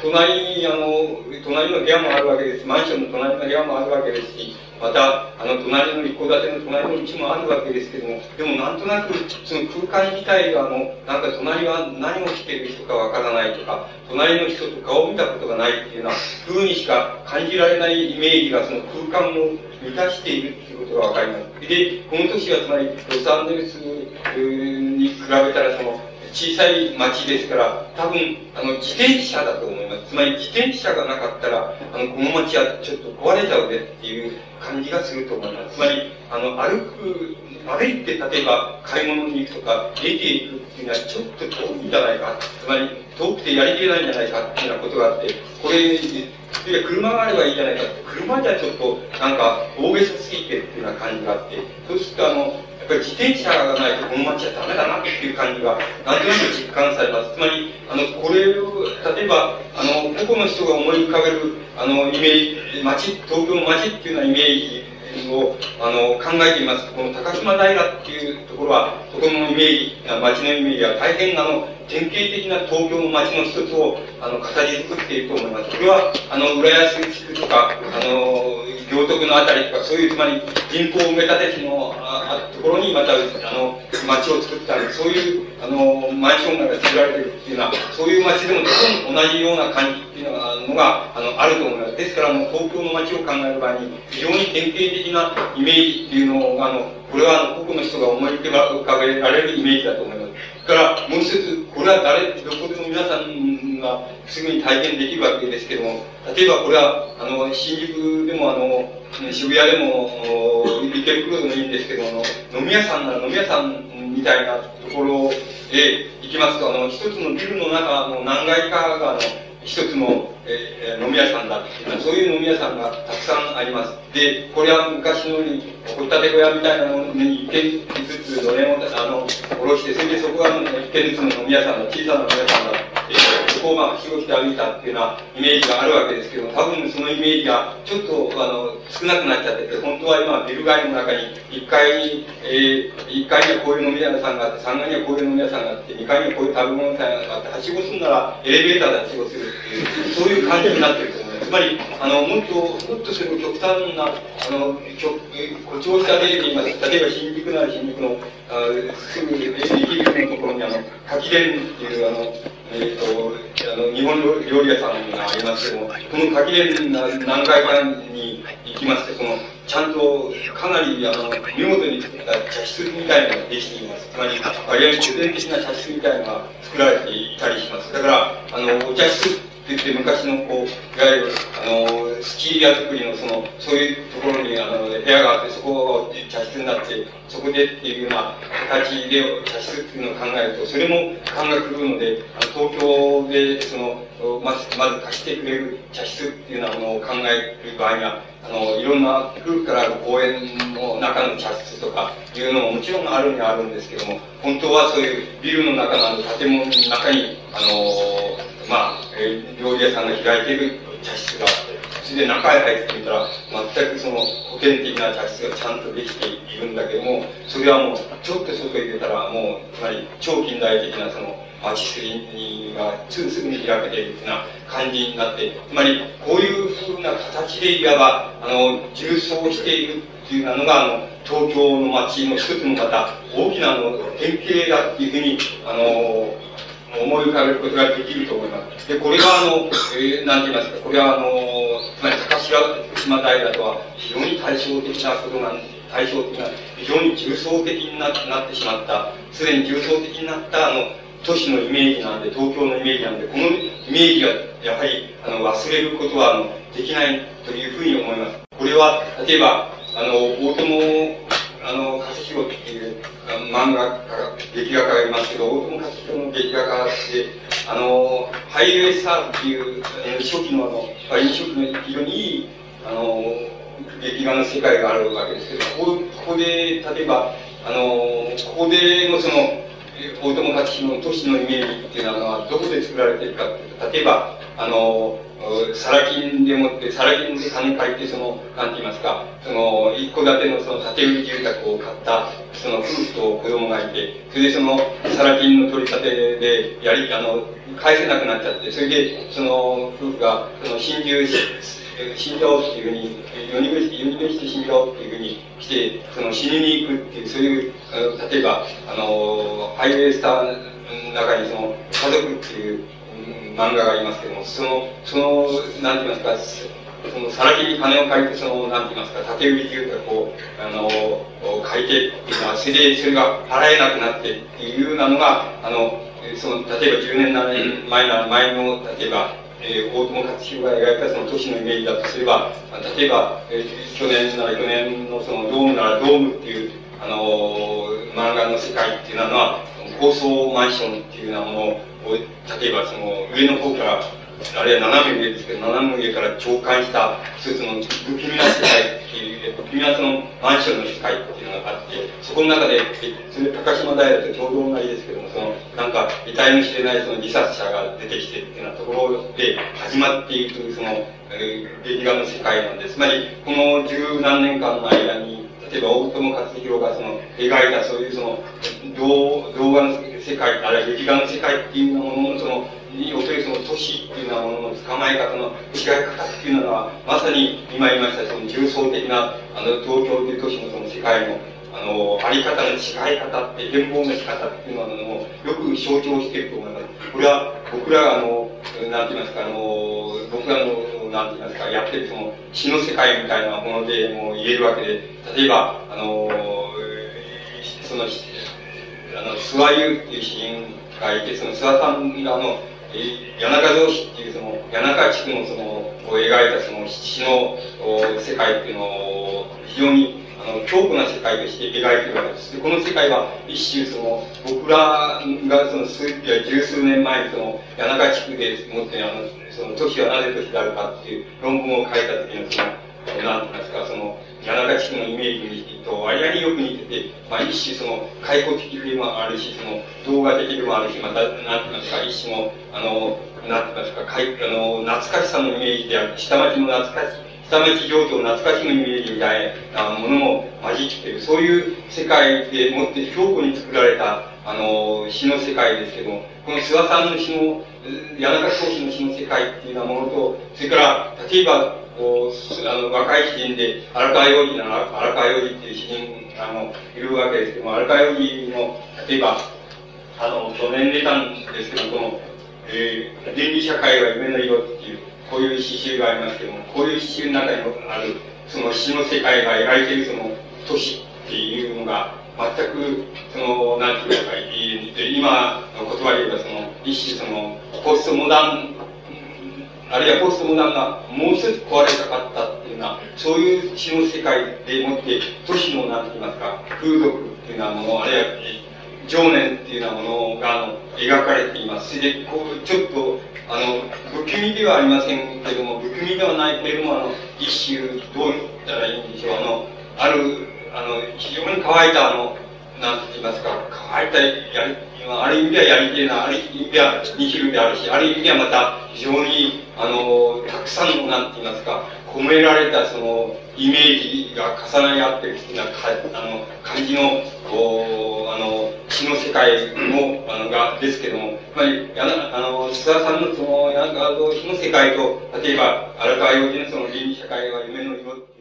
隣、あの、隣の部屋もあるわけです。マンションの隣の部屋もあるわけですし、また、あの、隣の一戸建ての隣の家もあるわけですけども、でもなんとなく、その空間自体が、あの、なんか隣は何をしている人かわからないとか、隣の人と顔を見たことがないっていうような風にしか感じられないイメージがその空間を満たしているっていうことがわかります。で、この年はつまり、ロサンゼルスに比べたら、その、小さい町ですから、多分、あの、自転車だと思います。つまり、自転車がなかったら、あの、この町はちょっと壊れちゃうぜっていう感じがすると思います。つまり、あの、歩く、歩いて例えば買い物に行くとか、出ていくっていうのはちょっと遠いんじゃないか。つまり、遠くてやりきれないんじゃないかっていうようなことがあって、これ、で車があればいいじゃないかって、車じゃちょっとなんか大げさすぎてっていうような感じがあって、そうするとあの、やっぱり自転車がないとこの街はダメだなっていう感じが、なんとなく実感されます。つまり、あの、これを、例えば、あの、個々の人が思い浮かべる、あの、イメージ、街、東京の街っていうようなイメージを、あの、考えていますと、この高島平っていうところは、そこのイメージ、街のイメージは大変あの、典型的な東京の街の一つを、あの、形作っていると思います。これは、あの、浦安地区とか、あの、行徳のあたりとか、そういう、つまり人口埋め立て地のあところにまた、あの、街を作ったり、そういう、あの、マンションが作られてるっていうのは、そういう街でもと同じような感じっていうのが、あの、あると思います。ですから、もう東京の街を考える場合に、非常に典型的なイメージっていうのが、あの、これは、個々の人が思い浮かべられるイメージだと思います。から、もう一つ、これは誰、どこでも皆さんがすぐに体験できるわけですけども、例えばこれは、あの、新宿でもあの、渋谷でも、池袋でもいいんですけども、飲み屋さんなら飲み屋さんみたいなところへ行きますと、あの、一つのビルの中の何階かが、あの、一つの、えー、飲み屋さんだ、そういう飲み屋さんがたくさんあります。で、これは昔のように、掘ったて小屋みたいなものに一軒ずつのれんを、あの、下ろして、それでそこは一軒ずつの飲み屋さんの、小さな飲み屋さんだ、えー、そこをまあ、はしごして歩いたっていうようなイメージがあるわけですけど、多分そのイメージがちょっと、あの、少なくなっちゃってて、本当は今、ビル街の中に、1階に、えー、1階にはこういう飲み屋さんがあって、3階にはこういう飲み屋さんがあって、2階にはこういう食べ物屋さんがあって、はしごするならエレベーターではしごするっていう、そういう感じになってると。つまり、あの、もっと、もっとそれ極端な、あの、誇張した例で言います。例えば新宿なら新宿の、あすぐ、駅のところにあの、柿田っていうあの、えっ、ー、と、あの、日本料理屋さんがありますけども、この柿田何回かに行きますと、その、ちゃんと、かなり、あの、見事に作った茶室みたいなのができています。つまり、割合古典的な茶室みたいなのが作られていたりします。だから、あの、お茶室言って昔のこう、いわゆる、あの、スキー屋作りのその、そういうところに、あの、部屋があって、そこを茶室になって、そこでっていうような形で茶室っていうのを考えると、それも感が来るので、あの東京で、その、まず、まず貸してくれる茶室っていうようなものを考える場合には、あの、いろんな古くからある公園の中の茶室とかいうのももちろんあるにはあるんですけども、本当はそういうビルの中の建物の中に、あの、まあ、え、料理屋さんが開いている茶室があって、それで中へ入ってみたら、全くその保険的な茶室がちゃんとできているんだけども、それはもう、ちょっと外へ出たら、もう、つまり超近代的なその、街すりがすぐすぐに開けているような感じになって、つまり、こういうふうな形でいわば、あの、重装しているっていうのが、あの、東京の街の一つのまた大きなの典型だっていうふうに、あの、思い浮かべることができると思います。で、これはあの、えー、なんて言いますか、これはあの、つまり高島島平とは非常に対照的なことなんです対照的な、非常に重層的になってしまった、すでに重層的になったあの、都市のイメージなんで、東京のイメージなんで、このイメージがやはりあの忘れることはあのできないというふうに思います。これは、例えば、あの、大友あの、勝弘っていう漫画家、劇画家がいますけど、大友勝弘の劇画家で、あの、ハイウェイスターっていう、初期のあの、初期の非常にいい、あの、劇画の世界があるわけですけど、こここで、例えば、あの、ここでのその、大友克弘の都市のイメージっていうのは、どこで作られてるかっていうと、例えば、あの、サラ金でもって、サラ金で金借りて、その、なんて言いますか、その、一戸建てのその建売住宅を買った、その夫婦と子供がいて、それでその、サラ金の取り立てで、やり、あの、返せなくなっちゃって、それで、その、夫婦が、その、心中し、死んじゃおうっていうふうに、夜逃げして、夜逃げして死んじゃおうっていうふうにして、その死にに行くっていう、そういう、例えば、あの、ハイウェイスターの中にその、家族っていう、漫画がありますけども、その、その、なんて言いますか、その、さらきに金を借りて、その、なんて言いますか、竹売りというか、こう、あの、借りてっていうのは、それで、それが払えなくなってっていうようなのが、あの、その、例えば10年、7年前な、前の、例えば、えー、大友克洋が描いたその都市のイメージだとすれば、例えば、えー、去年なら去年のそのドームならドームっていう、あの、漫画の世界っていうのは、高層マンションっていうようなものを、例えばその上の方から、あるいは斜め上ですけど、斜め上から長官した一つの不気味な世界っていう、不気味なそのマンションの世界っていうのがあって、そこの中で、それ高島平とちょうど同じですけども、その、なんか、得体の知れないその自殺者が出てきてっていうようなところで始まっていく、その、えー、劇画の世界なんです。つまり、この十何年間の間に、例えば大友克洋がその描いたそういうその動動画の世界、あるいは劇画の世界っていうもののその、要するにその都市っていうようなものの捕まえ方の違い方っていうのは、まさに今言いましたその重層的なあの東京という都市のその世界のあの、あり方の違い方って、変貌の仕方っていうのをよく象徴していると思います。これは僕らがあの、なんて言いますか、あの、僕らの、なんて言いますか、やってるその詩の世界みたいなものでも言えるわけで、例えば、あの、その、あの、諏訪優っていう詩人がいて、その諏訪さんがあの、谷中城市っていうその、谷中地区のその、を描いたその詩の世界っていうのを非常にあの、強固な世界として描いているわけです。で、この世界は一種その、僕らがその数、十数年前にその、谷中地区でもってあの、その都市はなぜ都市であるかっていう論文を書いた時のその、なんて言いますか、その、谷中地区のイメージと割合によく似てて、まあ一種その、開放的でもあるし、その、動画的でもあるし、また、なんて言います。か、一種の、あの、なんて言います。か、かいあの、懐かしさのイメージである、下町の懐かし、下町情緒懐かしのイメージみたいなものも混じっている、そういう世界でもって強固に作られた、あの、詩の世界です。けども、この諏訪さんの詩の、谷中教師の詩の世界っていうようなものと、それから、例えば、こう、あの、若い詩人で、荒川洋二なら、荒川洋二っていう詩人、あの、いるわけですけども、荒川洋二の、例えば、あの、去年出たんですけど、この、えー、電理社会は夢の色っていう、こういう詩集がありますけども、こういう詩集の中にある、その詩の世界が描いているその都市っていうのが、全く、その、なんていうか、今の言葉で言えば、その、一種その、ポストモダン、あるいはポストモダンがもう一つ壊れたかったっていうような、そういう詩の世界でもって、都市の、なんて言いますか、風俗っていうようなもの、あるいは、情念っていうようなものが、あの、描かれています。で、こう、ちょっと、あの、不気味ではありませんけども、不気味ではないけれども、あの、一種、どう言ったらいいんでしょう、あの、ある、あの、非常に乾いた、あの、なんて言いますか、乾いたやり、ある意味ではやり手な、ある意味では二種であるし、ある意味ではまた非常に、あの、たくさんの、なんて言いますか、込められたその、イメージが重なり合ってるっていうなか、あの、感じの、こう、あの、詩の世界の、あの、が、ですけども、つまり、やな、あの、津田さんのその、なんか、詩の世界と、例えば、荒川洋二のその倫理社会は夢の色って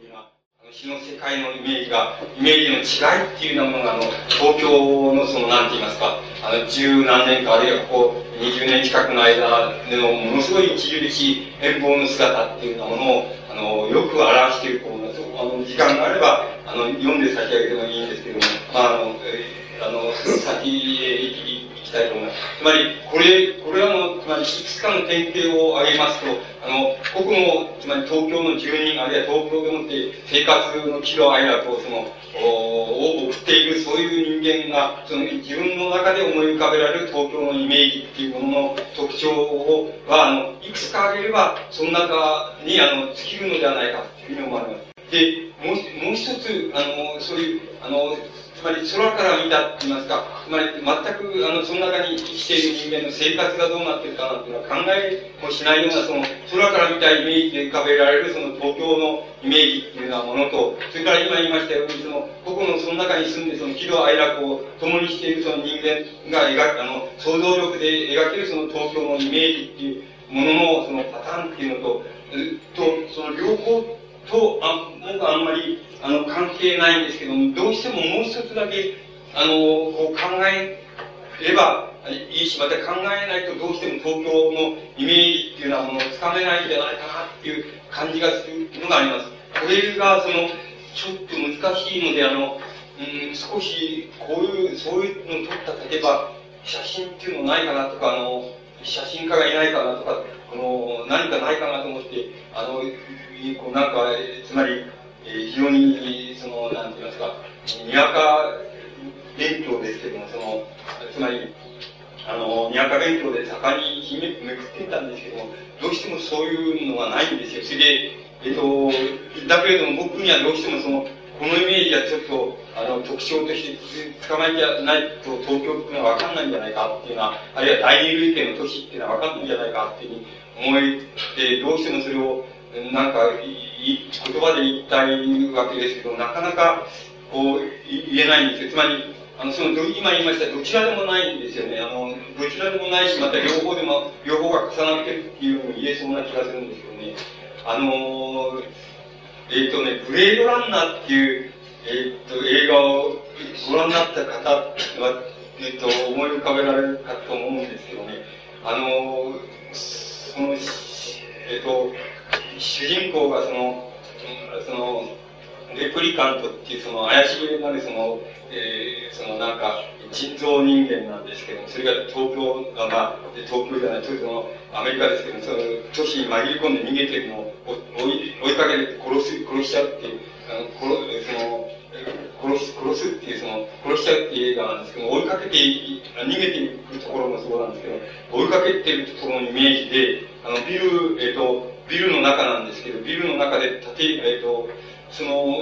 いうのは、詩の世界のイメージが、イメージの違いっていうようなものが、あの、東京のその、なんて言いますか、あの、十何年か、あるいはここ20年近くの間でのものすごい著しい変貌の姿っていうようなものを、あの、よく表していると思います。あの、時間があれば、あの、読んで差し上げてもいいんですけども、まあ、あの、えー、あの、先へ行きたいと思います。つまり、これ、これはの、つまり、いくつかの典型を挙げますと、あの、個々の、つまり東京の住人、あるいは東京でもって生活の喜怒哀楽をその、を送っている、そういう人間が、その自分の中で思い浮かべられる東京のイメージっていうものの特徴を、は、あの、いくつか挙げれば、その中に、あの、尽きるのではないかというふうに思われます。で、もう、もう一つ、あの、そういう、あの、つまり空から見たって言いますか、つまり全くあのその中に生きている人間の生活がどうなってるかなっていうのは考えもしないようなその空から見たイメージで浮かべられるその東京のイメージっていうようなものと、それから今言いましたようにその個々のその中に住んでその喜怒哀楽を共にしているその人間が描く、あの想像力で描けるその東京のイメージっていうもののそのパターンっていうのと、と、その両方と、あ、僕はあんまりあの、関係ないんですけども、どうしてももう一つだけ、あの、こう考えればいいし、また考えないとどうしても東京のイメージっていうようなものをつかめないんじゃないかなっていう感じがするのがあります。これが、その、ちょっと難しいので、あの、うん、少し、こういう、そういうのを撮った、例えば、写真っていうのないかなとか、あの、写真家がいないかなとか、この、何かないかなと思って、あの、こうなんか、つまり、えー、非常に、その、なんて言いますか、にわか勉強ですけども、その、つまり、あの、にわか勉強で盛んにひめめくってたんですけども、どうしてもそういうのがないんですよ。それで、えっ、と、だけれども僕にはどうしてもその、このイメージはちょっと、あの、特徴として捕まえてないと東京っていうのは分かんないんじゃないかっていうのは、あるいは第二類型の都市っていうのは分かんないんじゃないかっていうふうに思いて、どうしてもそれを、なんか、言葉で言いたいわけですけど、なかなか、こう、言えないんですよ。つまり、あの、その、今言いましたどちらでもないんですよね。あの、どちらでもないし、また両方でも、両方が重なってるっていうのも言えそうな気がするんですけどね。あのえっ、ー、とね、ブレードランナーっていう、えっ、ー、と、映画をご覧になった方は、えっ、と、思い浮かべられるかと思うんですけどね。あのその、えっ、と、主人公がその、その、レプリカントっていうその怪しげなるその、えー、そのなんか、人造人間なんですけども、それが東京、あまあ、東京じゃない、そのアメリカですけども、その都市に紛れ込んで逃げてるのを追い追いかけて殺す、殺しちゃうっていう、あの殺その殺す、殺すっていう、その、殺しちゃうっていう映画なんですけど追いかけて逃げていくところもそうなんですけど、追いかけてるところのイメージで、あの、ビル、えっ、ー、と、ビルの中なんですけど、ビルの中で建て、えっ、ー、と、その、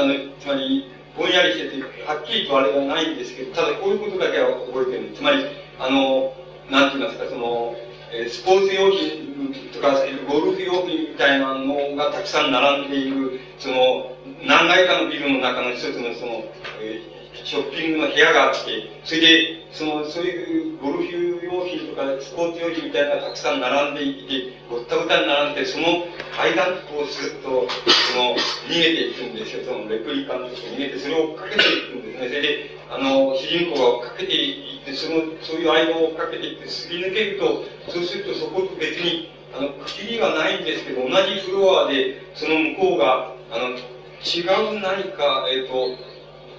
あの、つまり、ぼんやりしてて、はっきりとあれがないんですけど、ただこういうことだけは覚えてる。つまり、あの、なんて言いますか、その、えスポーツ用品とか、ゴルフ用品みたいなのがたくさん並んでいる、その、何階かのビルの中の一つのその、えーショッピングの部屋があって、それで、その、そういうゴルフ用品とかスポーツ用品みたいなのがたくさん並んでいて、ごったごたに並んで、その階段をすると、その、逃げていくんですよ。そのレプリカンとして逃げて、それを追っかけていくんですね。それで、あの、主人公が追っかけていって、その、そういう間を追っかけていって、すり抜けると、そうするとそこと別に、あの、区切りはないんですけど、同じフロアで、その向こうが、あの、違う何か、えっ、ー、と、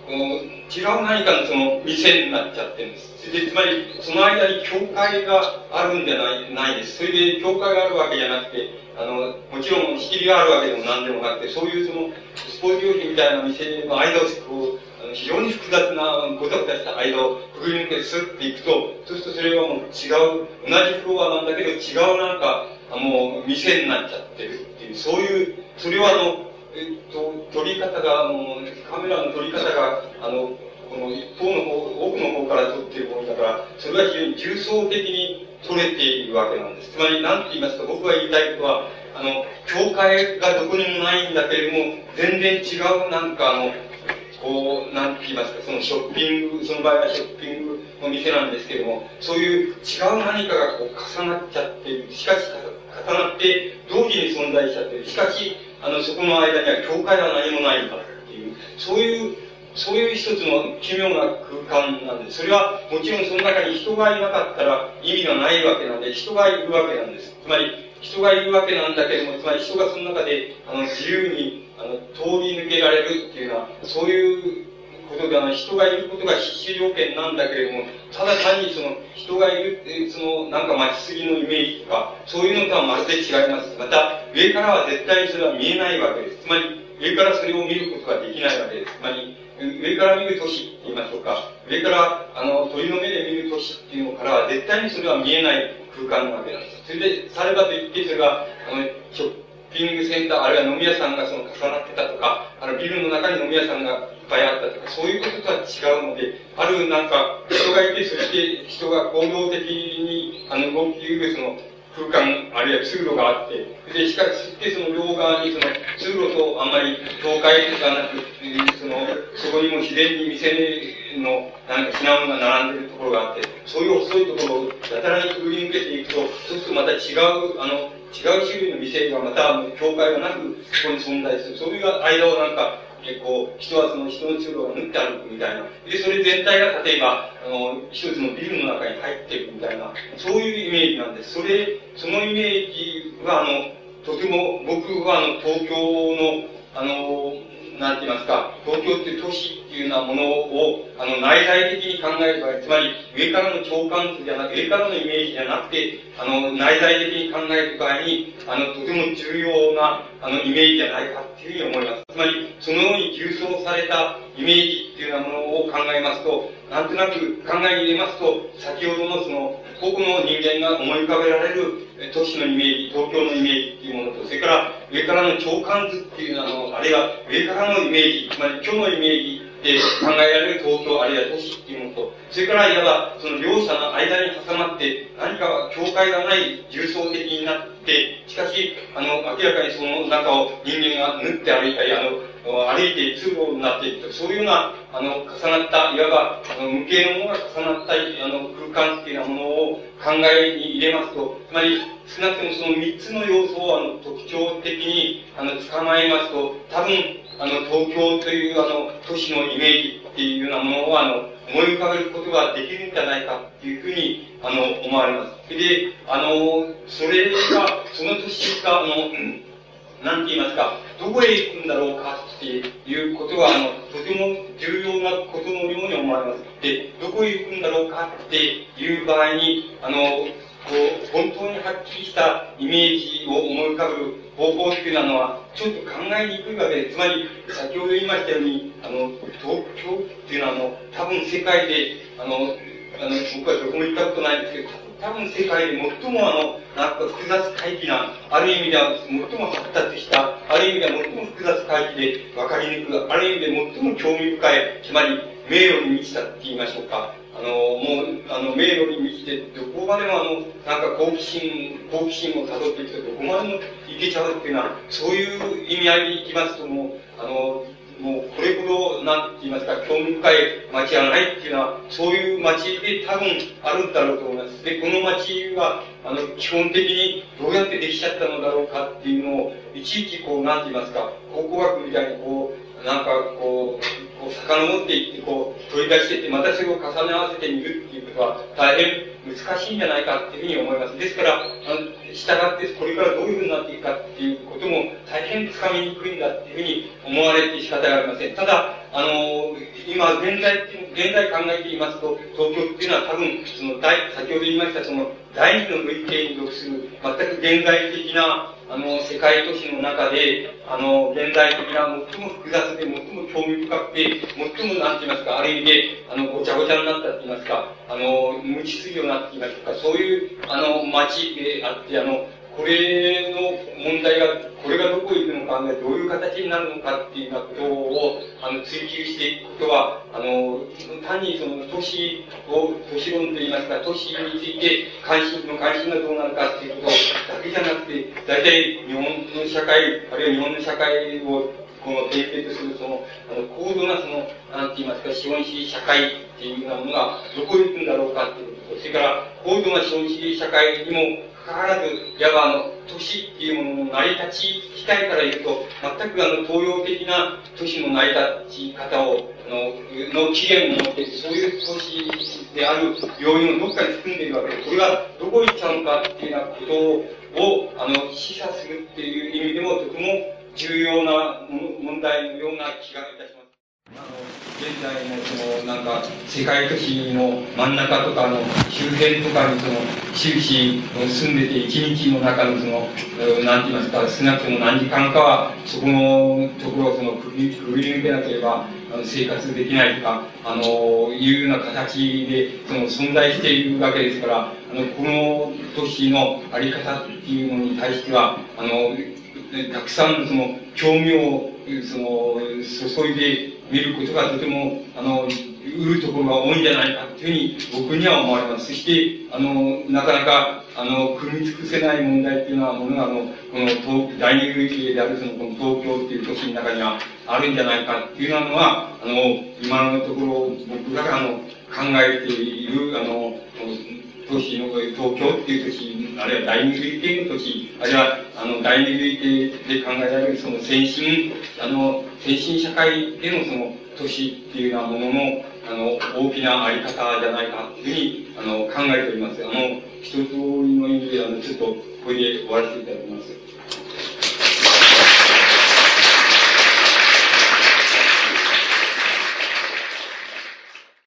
違う何かのその店になっちゃってるんです。で、つまり、その間に教会があるんじゃないないです。それで、教会があるわけじゃなくて、あの、もちろん仕切りがあるわけでも何でもなくて、そういうその、スポーツ用品みたいな店の間をこう、非常に複雑な、ごたごたした間をくぐり抜けてスッていくと、そうするとそれはもう違う、同じフロアなんだけど違うなんか、もう店になっちゃってるっていう、そういう、それはあの、えっと、撮り方が、あの、カメラの撮り方が、あの、この一方の方、奥の方から撮っているものだから、それは非常に重層的に撮れているわけなんです。つまり、何て言いますか、僕が言いたいことは、あの、教会がどこにもないんだけれども、全然違う、なんかあの、こう、なんて言いますか、そのショッピング、その場合はショッピングの店なんですけれども、そういう違う何かがこう重なっちゃってる。しかし、重なって同時に存在しちゃってる。しかし、あの、そこの間には教会は何もないんだっていう、そういう、そういう一つの奇妙な空間なんです。それは、もちろんその中に人がいなかったら意味がないわけなんで、人がいるわけなんです。つまり、人がいるわけなんだけども、つまり人がその中で、あの、自由に、あの、通り抜けられるっていうのは、そういうことで、あの、人がいることが必須条件なんだけれども、ただ単にその、人がいるっていう、その、なんか待ちすぎのイメージとか、そういうのとはまるで違います。また、上からは絶対にそれは見えないわけです。つまり、上からそれを見ることができないわけです。つまり、上から見る都市って言いましょうか。上から、あの、鳥の目で見る都市っていうのからは、絶対にそれは見えない空間なわけなんです。それで、さればといって、それが、あの、ショッピングセンター、あるいは飲み屋さんがその重なってたとか、あの、ビルの中に飲み屋さんがぱいあったとか、そういうこととは違うので、あるなんか、人がいて、そして人が行動的に、あの、動きうるその、空間、あるいは通路があって、で、しかし、その両側にその通路とあんまり境界とかなく、その、そこにも自然に店の、なんか品物が並んでるところがあって、そういう細いところをやたらにくぐり抜けていくと、そうするとまた違う、あの、違う種類の店がまた、境界がなく、そこに存在する。そういう間をなんか、結構、人はその人の通路が縫って歩くみたいな。で、それ全体が例えば、あの、一つのビルの中に入っていくみたいな、そういうイメージなんです。それ、そのイメージは、あの、とても、僕はあの、東京の、あの、なんて言いますか、東京って都市っていうようなものを、あの、内在的に考える場合、つまり、上からの長官図じゃなく、上からのイメージじゃなくて、あの、内在的に考える場合に、あの、とても重要な、あの、イメージじゃないかっていうふうに思います。つまり、そのように重層されたイメージっていうようなものを考えますと、なんとなく考えに入れますと、先ほどのその、個々の人間が思い浮かべられる都市のイメージ、東京のイメージっていうものと、それから上からの長官図っていうあの、あれが上からのイメージ、つまり今日のイメージで考えられる東京あるいは都市っていうものと、それからいわばその両者の間に挟まって、何か境界がない重層的になって、しかし、あの、明らかにその中を人間が縫って歩いたり、あの、歩いて通路になっていくと、そういうような、あの、重なった、いわば、あの、無形のものが重なった、あの、空間っていうようなものを考えに入れますと、つまり、少なくともその三つの要素を、あの、特徴的に、あの、捕まえますと、多分、あの、東京という、あの、都市のイメージっていうようなものを、あの、思い浮かべることができるんじゃないかっていうふうに、あの、思われます。で、あの、それが、その年が、あの、なんて言いますか、どこへ行くんだろうかっていうことは、あの、とても重要なことのように思われます。で、どこへ行くんだろうかっていう場合に、あの、う、本当にはっきりしたイメージを思い浮かぶ方法っていうのは、ちょっと考えにくいわけで、つまり、先ほど言いましたように、あの、東京っていうのは、あの、多分世界で、あの、あの、僕はどこも行ったことないんですけど、多分世界で最もあの、なんか複雑回帰な、ある意味では最も発達した、ある意味では最も複雑回帰で分かりにくく、ある意味で最も興味深い、つまり迷路に満ちたって言いましょうか。あの、もう、あの、迷路に満ちて、どこまでもあの、なんか好奇心、好奇心を辿っていくと、どこまでもいけちゃうっていうのは、そういう意味合いでいきますと、もう、あの、もうこれほど、なんて言いますか、興味深い街はないっていうのは、そういう街で多分あるんだろうと思います。で、この街は、あの、基本的にどうやってできちゃったのだろうかっていうのを、いちいちこう、なんて言いますか、考古学みたいにこう、なんかこう、こう遡っていって、こう、取り出していって、またそれを重ね合わせてみるっていうことは、大変難しいんじゃないかっていうふうに思います。ですから、従ってこれからどういうふうになっていくかっていうことも大変つかみにくいんだっていうふうに思われて仕方がありません。ただ、あの、今、現在、現在考えていますと、東京っていうのは多分、その、先ほど言いました、その、第二の類型に属する、全く現在的な、あの、世界都市の中で、あの、現代的な最も複雑で、最も興味深くて、最も、なんて言いますか、ある意味で、あの、ごちゃごちゃになったって言いますか、あの、無秩序になっていますか、そういう、あの、街であって、あの、これの問題が、これがどこへ行くのか、どういう形になるのかっていうようなことを、あの、追求していくことは、あの、単にその都市を、都市論といいますか、都市について関心の関心がどうなるかっていうことだけじゃなくて、大体日本の社会、あるいは日本の社会をこの定型とするその、あの、高度なその、なんて言いますか、資本主義社会っていうようなものがどこへ行くんだろうかっていうこと、それから高度な資本主義社会にもかかわらず、いわばあの、都市っていうものの成り立ち自体から言うと、全くあの、東洋的な都市の成り立ち方を、の、の起源を持って、そういう都市である要因をどっかに含んでいるわけで、これがどこに行っちゃうのかっていうようなことを、あの、示唆するっていう意味でも、とても重要な問題のような気がいたします。あの現在のそのなんか世界都市の真ん中とかの周辺とかにその終始住んでて一日の中のその何て言いますか少なくとも何時間かはそこのところをそのくぐり抜けなければ生活できないとかあのいうような形でその存在しているわけですからあのこの都市の在り方っていうのに対してはあのたくさんその興味をその注いで見ることがとても、あの、売るところが多いんじゃないかというふうに僕には思われます。そして、あの、なかなか、あの、組み尽くせない問題っていうのは、ものが、あの、この東、第二類型であるその、この東京っていう都市の中にはあるんじゃないかっていうのは、あの、今のところ僕が、あの、考えている、あの、都市の、東京っていう都市、あるいは第二類型の都市、あるいは、あの、第二類型で考えられる、その先進、あの、先進社会でのその、都市っていうようなものの、あの、大きなあり方じゃないかというふうに、あの、考えております。あの、一通りの意味で、あの、ちょっと、これで終わらせていただきます。